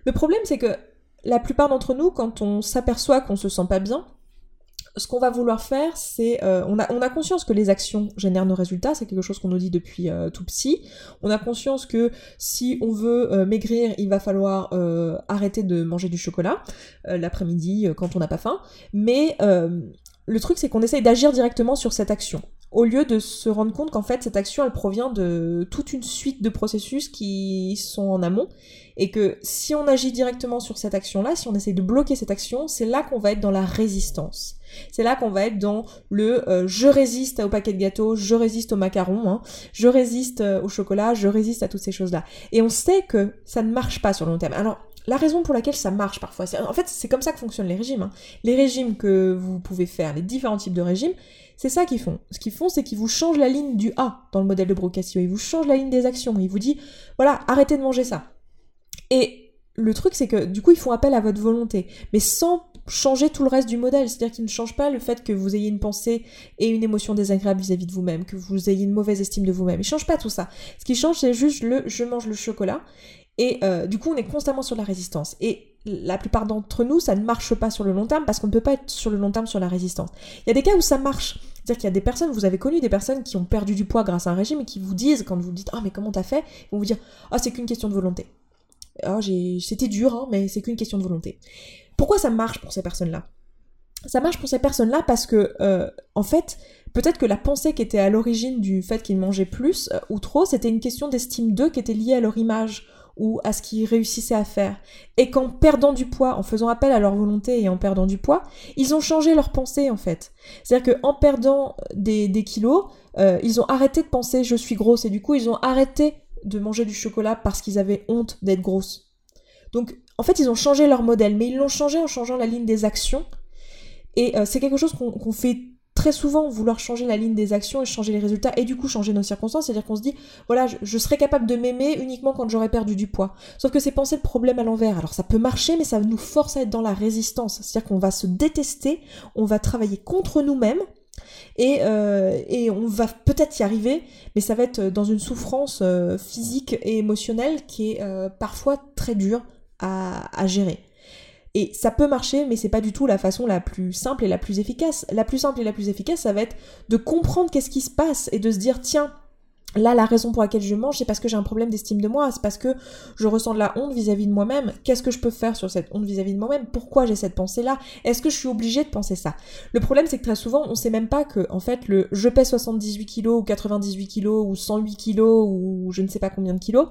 Le problème, c'est que la plupart d'entre nous, quand on s'aperçoit qu'on se sent pas bien, ce qu'on va vouloir faire, c'est euh, on, a, on a conscience que les actions génèrent nos résultats, c'est quelque chose qu'on nous dit depuis euh, tout psy. On a conscience que si on veut euh, maigrir, il va falloir arrêter de manger du chocolat l'après-midi quand on n'a pas faim. Mais le truc, c'est qu'on essaye d'agir directement sur cette action au lieu de se rendre compte qu'en fait cette action elle provient de toute une suite de processus qui sont en amont et que si on agit directement sur cette action là, si on essaie de bloquer cette action, c'est là qu'on va être dans la résistance. C'est là qu'on va être dans le euh, je résiste au paquet de gâteaux, je résiste au macaron, hein, je résiste euh, au chocolat, je résiste à toutes ces choses là. Et on sait que ça ne marche pas sur le long terme. Alors la raison pour laquelle ça marche parfois, en fait c'est comme ça que fonctionnent les régimes. Hein. Les régimes que vous pouvez faire, les différents types de régimes, c'est ça qu'ils font. Ce qu'ils font, c'est qu'ils vous changent la ligne du A dans le modèle de Brocasio. Ils vous changent la ligne des actions. Ils vous disent, voilà, arrêtez de manger ça. Et le truc, c'est que du coup, ils font appel à votre volonté, mais sans changer tout le reste du modèle. C'est-à-dire qu'ils ne changent pas le fait que vous ayez une pensée et une émotion désagréable vis-à-vis de vous-même, que vous ayez une mauvaise estime de vous-même. Ils ne changent pas tout ça. Ce qui change, c'est juste le je mange le chocolat. Et euh, du coup, on est constamment sur la résistance. Et la plupart d'entre nous, ça ne marche pas sur le long terme parce qu'on ne peut pas être sur le long terme sur la résistance. Il y a des cas où ça marche. C'est-à-dire qu'il y a des personnes, vous avez connu des personnes qui ont perdu du poids grâce à un régime et qui vous disent, quand vous dites Ah, mais comment t'as fait? Ils vont vous dire Ah, c'est qu'une question de volonté. Ah, c'était dur, hein, mais c'est qu'une question de volonté. Pourquoi ça marche pour ces personnes-là? Ça marche pour ces personnes-là parce que, euh, en fait, peut-être que la pensée qui était à l'origine du fait qu'ils mangeaient plus euh, ou trop, c'était une question d'estime d'eux qui était liée à leur image ou à ce qu'ils réussissaient à faire. Et qu'en perdant du poids, en faisant appel à leur volonté et en perdant du poids, ils ont changé leur pensée en fait. C'est-à-dire qu'en perdant des, kilos, euh, ils ont arrêté de penser je suis grosse et du coup ils ont arrêté de manger du chocolat parce qu'ils avaient honte d'être grosse. Donc en fait ils ont changé leur modèle, mais ils l'ont changé en changeant la ligne des actions. Et euh, c'est quelque chose qu'on fait très souvent vouloir changer la ligne des actions et changer les résultats et du coup changer nos circonstances, c'est-à-dire qu'on se dit voilà, je, serais capable de m'aimer uniquement quand j'aurais perdu du poids. Sauf que c'est penser le problème à l'envers. Alors ça peut marcher, mais ça nous force à être dans la résistance. C'est-à-dire qu'on va se détester, on va travailler contre nous-mêmes. Et, euh, on va peut-être y arriver, mais ça va être dans une souffrance euh, physique et émotionnelle qui est parfois très dure à, gérer. Et ça peut marcher, mais c'est pas du tout la façon la plus simple et la plus efficace. La plus simple et la plus efficace, ça va être de comprendre qu'est-ce qui se passe et de se dire, tiens, Là, la raison pour laquelle je mange, c'est parce que j'ai un problème d'estime de moi, c'est parce que je ressens de la honte vis-à-vis de moi-même. Qu'est-ce que je peux faire sur cette honte vis-à-vis de moi-même? Pourquoi j'ai cette pensée-là? Est-ce que je suis obligée de penser ça? Le problème, c'est que très souvent, on sait même pas que, en fait, le je pèse 78 kilos ou 98 kilos ou 108 kilos ou je ne sais pas combien de kilos,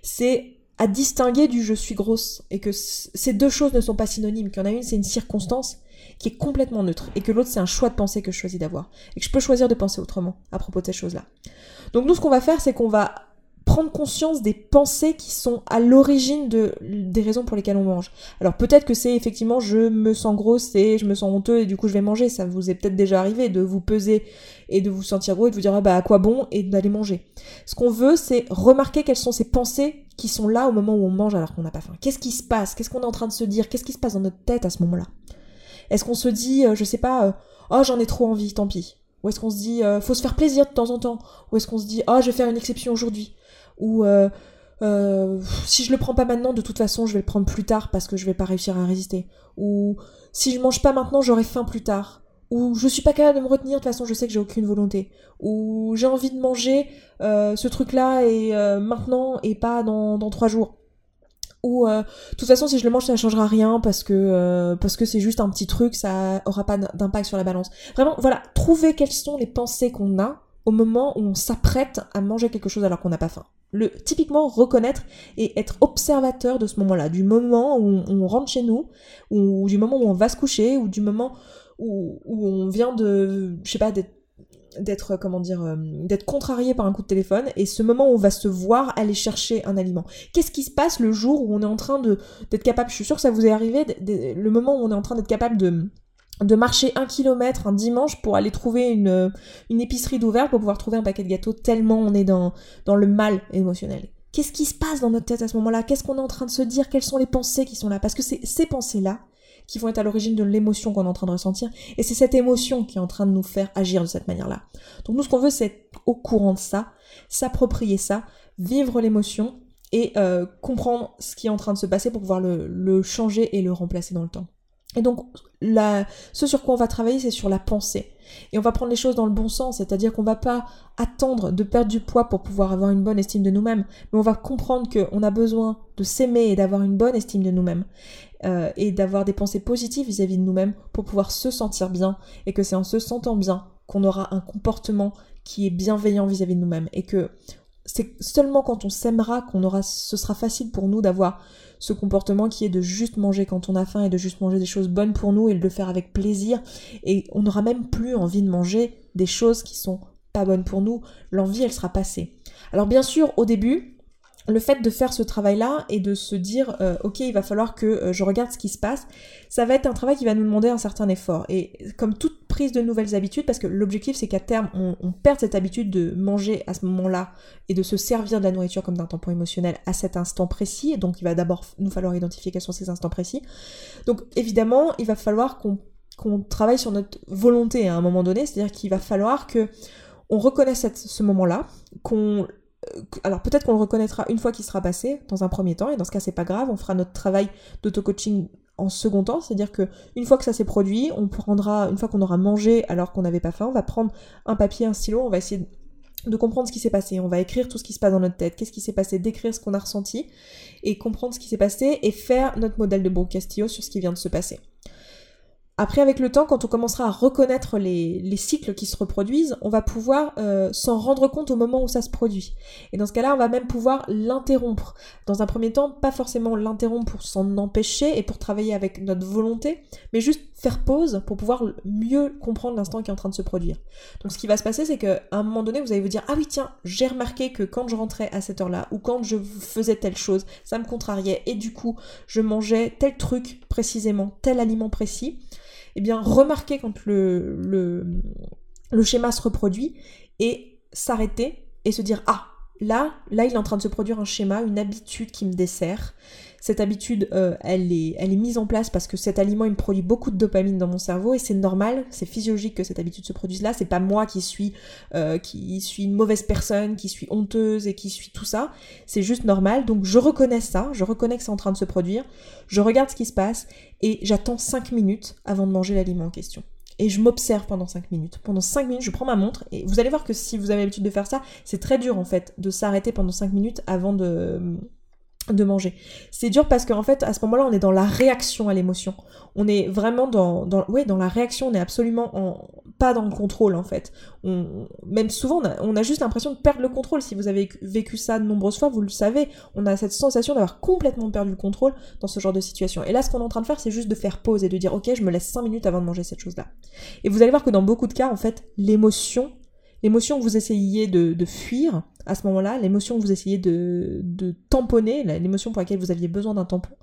c'est à distinguer du je suis grosse et que ces deux choses ne sont pas synonymes, qu'il y en a une c'est une circonstance qui est complètement neutre et que l'autre c'est un choix de pensée que je choisis d'avoir et que je peux choisir de penser autrement à propos de ces choses-là. Donc nous ce qu'on va faire c'est qu'on va prendre conscience des pensées qui sont à l'origine de, des raisons pour lesquelles on mange. Alors peut-être que c'est effectivement je me sens grosse et je me sens honteux et du coup je vais manger. Ça vous est peut-être déjà arrivé de vous peser et de vous sentir gros et de vous dire ah bah à quoi bon? Et d'aller manger. Ce qu'on veut c'est remarquer quelles sont ces pensées qui sont là au moment où on mange alors qu'on n'a pas faim. Qu'est-ce qui se passe? Qu'est-ce qu'on est en train de se dire? Qu'est-ce qui se passe dans notre tête à ce moment-là? Est-ce qu'on se dit, euh, je sais pas, euh, oh j'en ai trop envie, tant pis Ou est-ce qu'on se dit, euh, faut se faire plaisir de temps en temps Ou est-ce qu'on se dit, oh je vais faire une exception aujourd'hui ou euh, euh, si je le prends pas maintenant, de toute façon, je vais le prendre plus tard parce que je vais pas réussir à résister. Ou si je mange pas maintenant, j'aurai faim plus tard. Ou je suis pas capable de me retenir, de toute façon, je sais que j'ai aucune volonté. Ou j'ai envie de manger euh, ce truc-là et maintenant et pas dans, trois jours. Ou de toute façon, si je le mange, ça changera rien parce que parce que c'est juste un petit truc, ça aura pas d'impact sur la balance. Vraiment, voilà, trouver quelles sont les pensées qu'on a au moment où on s'apprête à manger quelque chose alors qu'on n'a pas faim typiquement reconnaître et être observateur de ce moment-là, du moment où on, rentre chez nous, ou du moment où on va se coucher, ou du moment où, on vient de, je sais pas, d'être comment dire euh, d'être contrarié par un coup de téléphone et ce moment où on va se voir aller chercher un aliment. Qu'est-ce qui se passe le jour où on est en train d'être capable, je suis sûre que ça vous est arrivé, le moment où on est en train d'être capable de de marcher un kilomètre un dimanche pour aller trouver une, une épicerie d'ouvert pour pouvoir trouver un paquet de gâteaux tellement on est dans, le mal émotionnel. Qu'est-ce qui se passe dans notre tête à ce moment-là? Qu'est-ce qu'on est en train de se dire? Quelles sont les pensées qui sont là? Parce que c'est ces pensées-là qui vont être à l'origine de l'émotion qu'on est en train de ressentir, et c'est cette émotion qui est en train de nous faire agir de cette manière-là. Donc nous, ce qu'on veut, c'est être au courant de ça, s'approprier ça, vivre l'émotion, et euh, comprendre ce qui est en train de se passer pour pouvoir le changer et le remplacer dans le temps. Et donc, ce sur quoi on va travailler, c'est sur la pensée. Et on va prendre les choses dans le bon sens, c'est-à-dire qu'on va pas attendre de perdre du poids pour pouvoir avoir une bonne estime de nous-mêmes, mais on va comprendre qu'on a besoin de s'aimer et d'avoir une bonne estime de nous-mêmes, euh, et d'avoir des pensées positives vis-à-vis de nous-mêmes pour pouvoir se sentir bien, et que c'est en se sentant bien qu'on aura un comportement qui est bienveillant vis-à-vis de nous-mêmes, et que c'est seulement quand on s'aimera qu'on aura, ce sera facile pour nous d'avoir ce comportement qui est de juste manger quand on a faim et de juste manger des choses bonnes pour nous et de le faire avec plaisir. Et on n'aura même plus envie de manger des choses qui sont pas bonnes pour nous. L'envie, elle sera passée. Alors bien sûr, au début, le fait de faire ce travail-là et de se dire euh, ok il va falloir que euh, je regarde ce qui se passe, ça va être un travail qui va nous demander un certain effort. Et comme toute prise de nouvelles habitudes, parce que l'objectif c'est qu'à terme on, perde cette habitude de manger à ce moment-là et de se servir de la nourriture comme d'un tampon émotionnel à cet instant précis, donc il va d'abord nous falloir identifier quels sont ces instants précis. Donc évidemment il va falloir qu'on qu'on travaille sur notre volonté à un moment donné, c'est-à-dire qu'il va falloir que on reconnaisse ce moment-là, qu'on euh, alors peut-être qu'on le reconnaîtra une fois qu'il sera passé, dans un premier temps, et dans ce cas c'est pas grave, on fera notre travail d'auto-coaching en second temps, c'est-à-dire que une fois que ça s'est produit, on prendra, une fois qu'on aura mangé alors qu'on n'avait pas faim, on va prendre un papier, un stylo, on va essayer de comprendre ce qui s'est passé, on va écrire tout ce qui se passe dans notre tête, qu'est-ce qui s'est passé, décrire ce qu'on a ressenti, et comprendre ce qui s'est passé, et faire notre modèle de Bon Castillo sur ce qui vient de se passer. Après, avec le temps, quand on commencera à reconnaître les, cycles qui se reproduisent, on va pouvoir euh, s'en rendre compte au moment où ça se produit. Et dans ce cas-là, on va même pouvoir l'interrompre. Dans un premier temps, pas forcément l'interrompre pour s'en empêcher et pour travailler avec notre volonté, mais juste faire pause pour pouvoir mieux comprendre l'instant qui est en train de se produire. Donc ce qui va se passer, c'est qu'à un moment donné, vous allez vous dire, ah oui, tiens, j'ai remarqué que quand je rentrais à cette heure-là, ou quand je faisais telle chose, ça me contrariait, et du coup, je mangeais tel truc précisément, tel aliment précis eh bien, remarquer quand le, le, le schéma se reproduit et s'arrêter et se dire Ah, là, il est en train de se produire un schéma, une habitude qui me dessert. Cette habitude, euh, elle, est, elle est mise en place parce que cet aliment, il me produit beaucoup de dopamine dans mon cerveau et c'est normal, c'est physiologique que cette habitude se produise là. C'est pas moi qui suis, euh, qui suis une mauvaise personne, qui suis honteuse et qui suis tout ça. C'est juste normal. Donc je reconnais ça, je reconnais que c'est en train de se produire. Je regarde ce qui se passe et j'attends 5 minutes avant de manger l'aliment en question et je m'observe pendant 5 minutes. Pendant 5 minutes, je prends ma montre et vous allez voir que si vous avez l'habitude de faire ça, c'est très dur en fait de s'arrêter pendant 5 minutes avant de de manger. C'est dur parce qu'en fait, à ce moment-là, on est dans la réaction à l'émotion. On est vraiment dans, dans, ouais, dans la réaction, on est absolument en, pas dans le contrôle, en fait. On, même souvent, on a, on a juste l'impression de perdre le contrôle. Si vous avez vécu ça de nombreuses fois, vous le savez. On a cette sensation d'avoir complètement perdu le contrôle dans ce genre de situation. Et là, ce qu'on est en train de faire, c'est juste de faire pause et de dire, ok, je me laisse 5 minutes avant de manger cette chose-là. Et vous allez voir que dans beaucoup de cas, en fait, l'émotion l'émotion que vous essayiez de, fuir à ce moment-là, l'émotion que vous essayez de, de tamponner, l'émotion pour laquelle vous aviez besoin d'un tampon,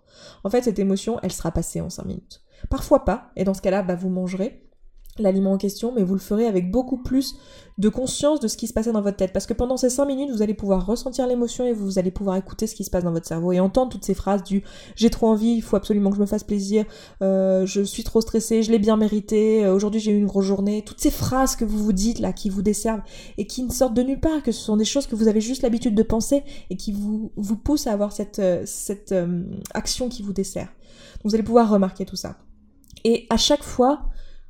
en fait, cette émotion, elle sera passée en 5 minutes. Parfois pas, et dans ce cas-là, bah, vous mangerez, l'aliment en question, mais vous le ferez avec beaucoup plus de conscience de ce qui se passait dans votre tête. Parce que pendant ces 5 minutes, vous allez pouvoir ressentir l'émotion et vous allez pouvoir écouter ce qui se passe dans votre cerveau et entendre toutes ces phrases du j'ai trop envie, il faut absolument que je me fasse plaisir, euh, je suis trop stressée, je l'ai bien mérité, euh, aujourd'hui j'ai eu une grosse journée. Toutes ces phrases que vous vous dites là, qui vous desservent et qui ne sortent de nulle part, que ce sont des choses que vous avez juste l'habitude de penser et qui vous, vous poussent à avoir cette, euh, cette action qui vous dessert. vous allez pouvoir remarquer tout ça. Et à chaque fois,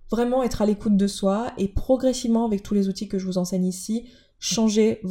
vraiment être à l'écoute de soi et progressivement avec tous les outils que je vous enseigne ici, changer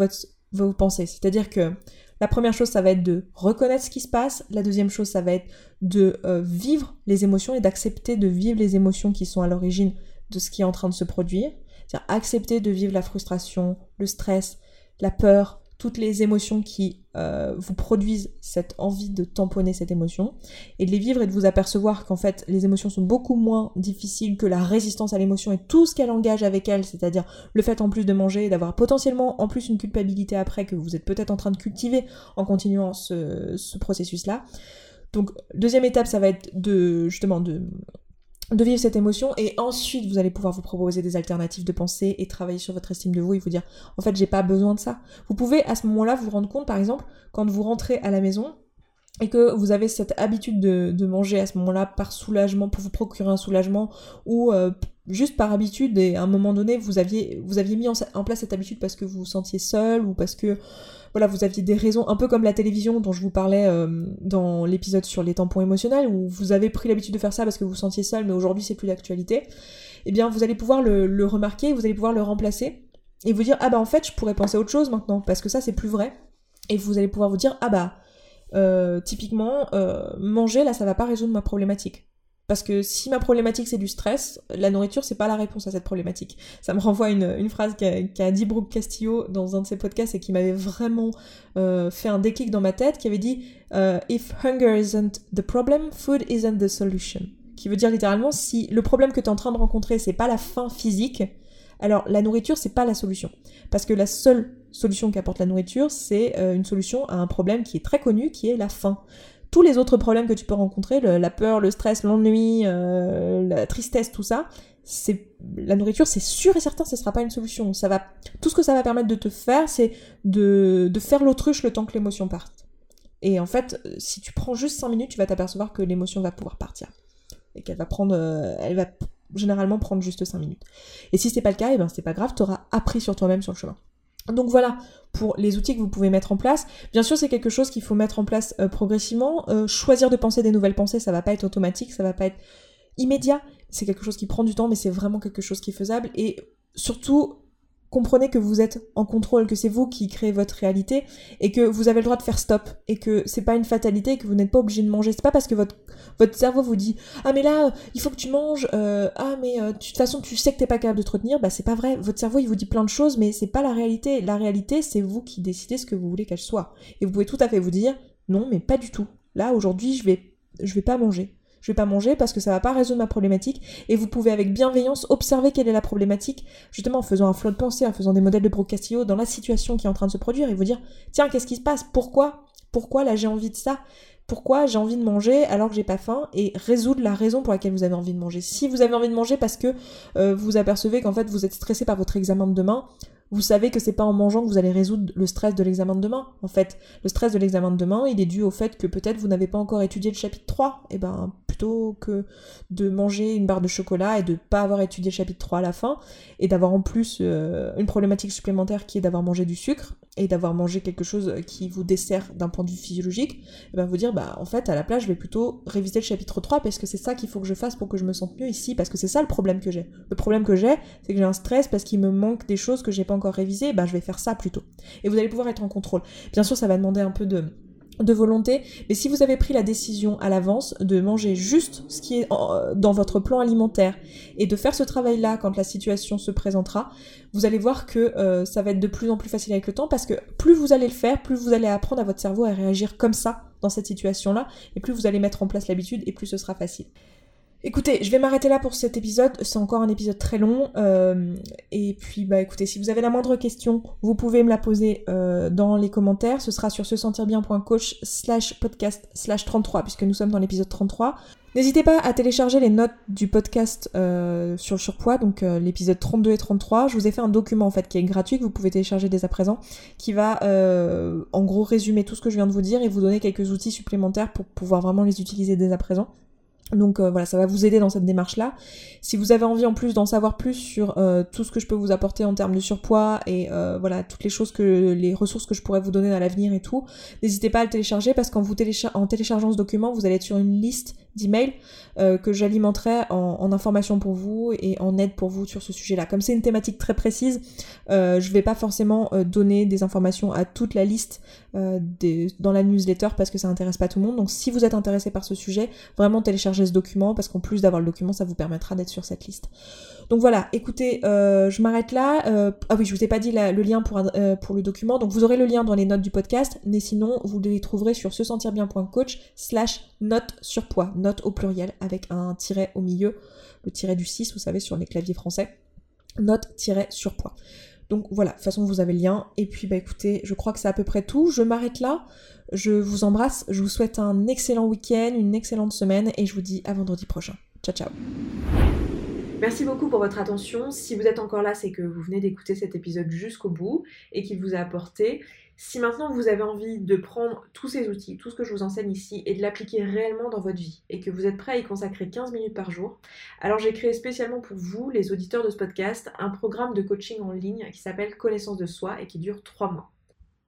vos pensées. C'est-à-dire que la première chose, ça va être de reconnaître ce qui se passe. La deuxième chose, ça va être de euh, vivre les émotions et d'accepter de vivre les émotions qui sont à l'origine de ce qui est en train de se produire. C'est-à-dire accepter de vivre la frustration, le stress, la peur, toutes les émotions qui euh, vous produisent cette envie de tamponner cette émotion, et de les vivre et de vous apercevoir qu'en fait les émotions sont beaucoup moins difficiles que la résistance à l'émotion et tout ce qu'elle engage avec elle, c'est-à-dire le fait en plus de manger et d'avoir potentiellement en plus une culpabilité après que vous êtes peut-être en train de cultiver en continuant ce, ce processus-là. Donc deuxième étape, ça va être de justement de de vivre cette émotion et ensuite vous allez pouvoir vous proposer des alternatives de pensée et travailler sur votre estime de vous et vous dire en fait j'ai pas besoin de ça. Vous pouvez à ce moment-là vous rendre compte par exemple quand vous rentrez à la maison et que vous avez cette habitude de, manger à ce moment-là par soulagement pour vous procurer un soulagement ou euh, juste par habitude et à un moment donné vous aviez vous aviez mis en, en place cette habitude parce que vous vous sentiez seul ou parce que voilà, vous aviez des raisons, un peu comme la télévision dont je vous parlais euh, dans l'épisode sur les tampons émotionnels, où vous avez pris l'habitude de faire ça parce que vous vous sentiez seul, mais aujourd'hui c'est plus d'actualité, eh bien vous allez pouvoir le, remarquer, vous allez pouvoir le remplacer, et vous dire, ah bah en fait je pourrais penser à autre chose maintenant, parce que ça c'est plus vrai, et vous allez pouvoir vous dire, ah bah, euh, typiquement, euh, manger là ça va pas résoudre ma problématique. Parce que si ma problématique c'est du stress, la nourriture c'est pas la réponse à cette problématique. Ça me renvoie une, une phrase qu'a dit Brooke Castillo dans un de ses podcasts et qui m'avait vraiment euh, fait un déclic dans ma tête, qui avait dit euh, If hunger isn't the problem, food isn't the solution. Qui veut dire littéralement si le problème que tu es en train de rencontrer c'est pas la faim physique, alors la nourriture c'est pas la solution. Parce que la seule solution qu'apporte la nourriture c'est euh, une solution à un problème qui est très connu qui est la faim tous les autres problèmes que tu peux rencontrer, la peur, le stress, l'ennui, euh, la tristesse, tout ça, c'est la nourriture, c'est sûr et certain, ce sera pas une solution. Ça va, tout ce que ça va permettre de te faire, c'est de, de faire l'autruche le temps que l'émotion parte. Et en fait, si tu prends juste 5 minutes, tu vas t'apercevoir que l'émotion va pouvoir partir. Et qu'elle va prendre, euh, elle va généralement prendre juste 5 minutes. Et si c'est pas le cas, et eh ben c'est pas grave, tu auras appris sur toi-même sur le chemin. Donc voilà pour les outils que vous pouvez mettre en place. Bien sûr, c'est quelque chose qu'il faut mettre en place euh, progressivement. Euh, choisir de penser des nouvelles pensées, ça va pas être automatique, ça va pas être immédiat. C'est quelque chose qui prend du temps, mais c'est vraiment quelque chose qui est faisable. Et surtout, comprenez que vous êtes en contrôle, que c'est vous qui créez votre réalité et que vous avez le droit de faire stop et que c'est pas une fatalité que vous n'êtes pas obligé de manger. C'est pas parce que votre, votre cerveau vous dit ah mais là il faut que tu manges, euh, ah mais euh, de toute façon tu sais que t'es pas capable de te retenir, bah c'est pas vrai. Votre cerveau il vous dit plein de choses mais c'est pas la réalité. La réalité c'est vous qui décidez ce que vous voulez qu'elle soit. Et vous pouvez tout à fait vous dire non mais pas du tout. Là aujourd'hui je vais je vais pas manger je vais pas manger parce que ça va pas résoudre ma problématique. Et vous pouvez avec bienveillance observer quelle est la problématique, justement en faisant un flot de pensée, en faisant des modèles de Brooke Castillo dans la situation qui est en train de se produire et vous dire tiens qu'est-ce qui se passe? Pourquoi? Pourquoi là j'ai envie de ça? Pourquoi j'ai envie de manger alors que j'ai pas faim? Et résoudre la raison pour laquelle vous avez envie de manger. Si vous avez envie de manger parce que euh, vous apercevez qu'en fait vous êtes stressé par votre examen de demain, vous savez que c'est pas en mangeant que vous allez résoudre le stress de l'examen de demain. En fait, le stress de l'examen de demain, il est dû au fait que peut-être vous n'avez pas encore étudié le chapitre 3. Et eh ben, plutôt que de manger une barre de chocolat et de pas avoir étudié le chapitre 3 à la fin, et d'avoir en plus euh, une problématique supplémentaire qui est d'avoir mangé du sucre, et d'avoir mangé quelque chose qui vous dessert d'un point de vue physiologique, eh ben vous dire, bah, en fait, à la place, je vais plutôt réviser le chapitre 3 parce que c'est ça qu'il faut que je fasse pour que je me sente mieux ici, parce que c'est ça le problème que j'ai. Le problème que j'ai, c'est que j'ai un stress parce qu'il me manque des choses que j'ai pas encore révisé, bah je vais faire ça plutôt. Et vous allez pouvoir être en contrôle. Bien sûr, ça va demander un peu de de volonté, mais si vous avez pris la décision à l'avance de manger juste ce qui est dans votre plan alimentaire et de faire ce travail-là quand la situation se présentera, vous allez voir que euh, ça va être de plus en plus facile avec le temps parce que plus vous allez le faire, plus vous allez apprendre à votre cerveau à réagir comme ça dans cette situation-là, et plus vous allez mettre en place l'habitude et plus ce sera facile. Écoutez, je vais m'arrêter là pour cet épisode, c'est encore un épisode très long, euh, et puis bah écoutez, si vous avez la moindre question, vous pouvez me la poser euh, dans les commentaires, ce sera sur se sentir bien.coach slash podcast slash 33, puisque nous sommes dans l'épisode 33. N'hésitez pas à télécharger les notes du podcast euh, sur le surpoids, donc l'épisode 32 et 33. Je vous ai fait un document en fait qui est gratuit que vous pouvez télécharger dès à présent, qui va en gros résumer tout ce que je viens de vous dire et vous donner quelques outils supplémentaires pour pouvoir vraiment les utiliser dès à présent. Donc euh, voilà, ça va vous aider dans cette démarche-là. Si vous avez envie en plus d'en savoir plus sur euh, tout ce que je peux vous apporter en termes de surpoids et euh, voilà toutes les choses que les ressources que je pourrais vous donner à l'avenir et tout, n'hésitez pas à le télécharger parce qu'en vous téléchargeant ce document, vous allez être sur une liste d'emails que j'alimenterai en, en information pour vous et en aide pour vous sur ce sujet-là. Comme c'est une thématique très précise, je vais pas forcément donner des informations à toute la liste dans la newsletter parce que ça intéresse pas tout le monde. Donc si vous êtes intéressé par ce sujet, vraiment téléchargez ce document parce qu'en plus d'avoir le document, ça vous permettra d'être sur cette liste. Donc voilà, écoutez, euh, je m'arrête là. Euh, ah oui, je vous ai pas dit le lien pour, euh, pour le document. Donc vous aurez le lien dans les notes du podcast, mais sinon vous les trouverez sur se sentir bien.coach slash note surpoids, note au pluriel avec un tiret au milieu, le tiret du 6, vous savez, sur les claviers français. Note-surpoids. Donc voilà, de toute façon vous avez le lien. Et puis bah écoutez, je crois que c'est à peu près tout. Je m'arrête là. Je vous embrasse, je vous souhaite un excellent week-end, une excellente semaine et je vous dis à vendredi prochain. Ciao ciao Merci beaucoup pour votre attention. Si vous êtes encore là, c'est que vous venez d'écouter cet épisode jusqu'au bout et qu'il vous a apporté. Si maintenant vous avez envie de prendre tous ces outils, tout ce que je vous enseigne ici, et de l'appliquer réellement dans votre vie, et que vous êtes prêt à y consacrer 15 minutes par jour, alors j'ai créé spécialement pour vous, les auditeurs de ce podcast, un programme de coaching en ligne qui s'appelle Connaissance de soi et qui dure 3 mois.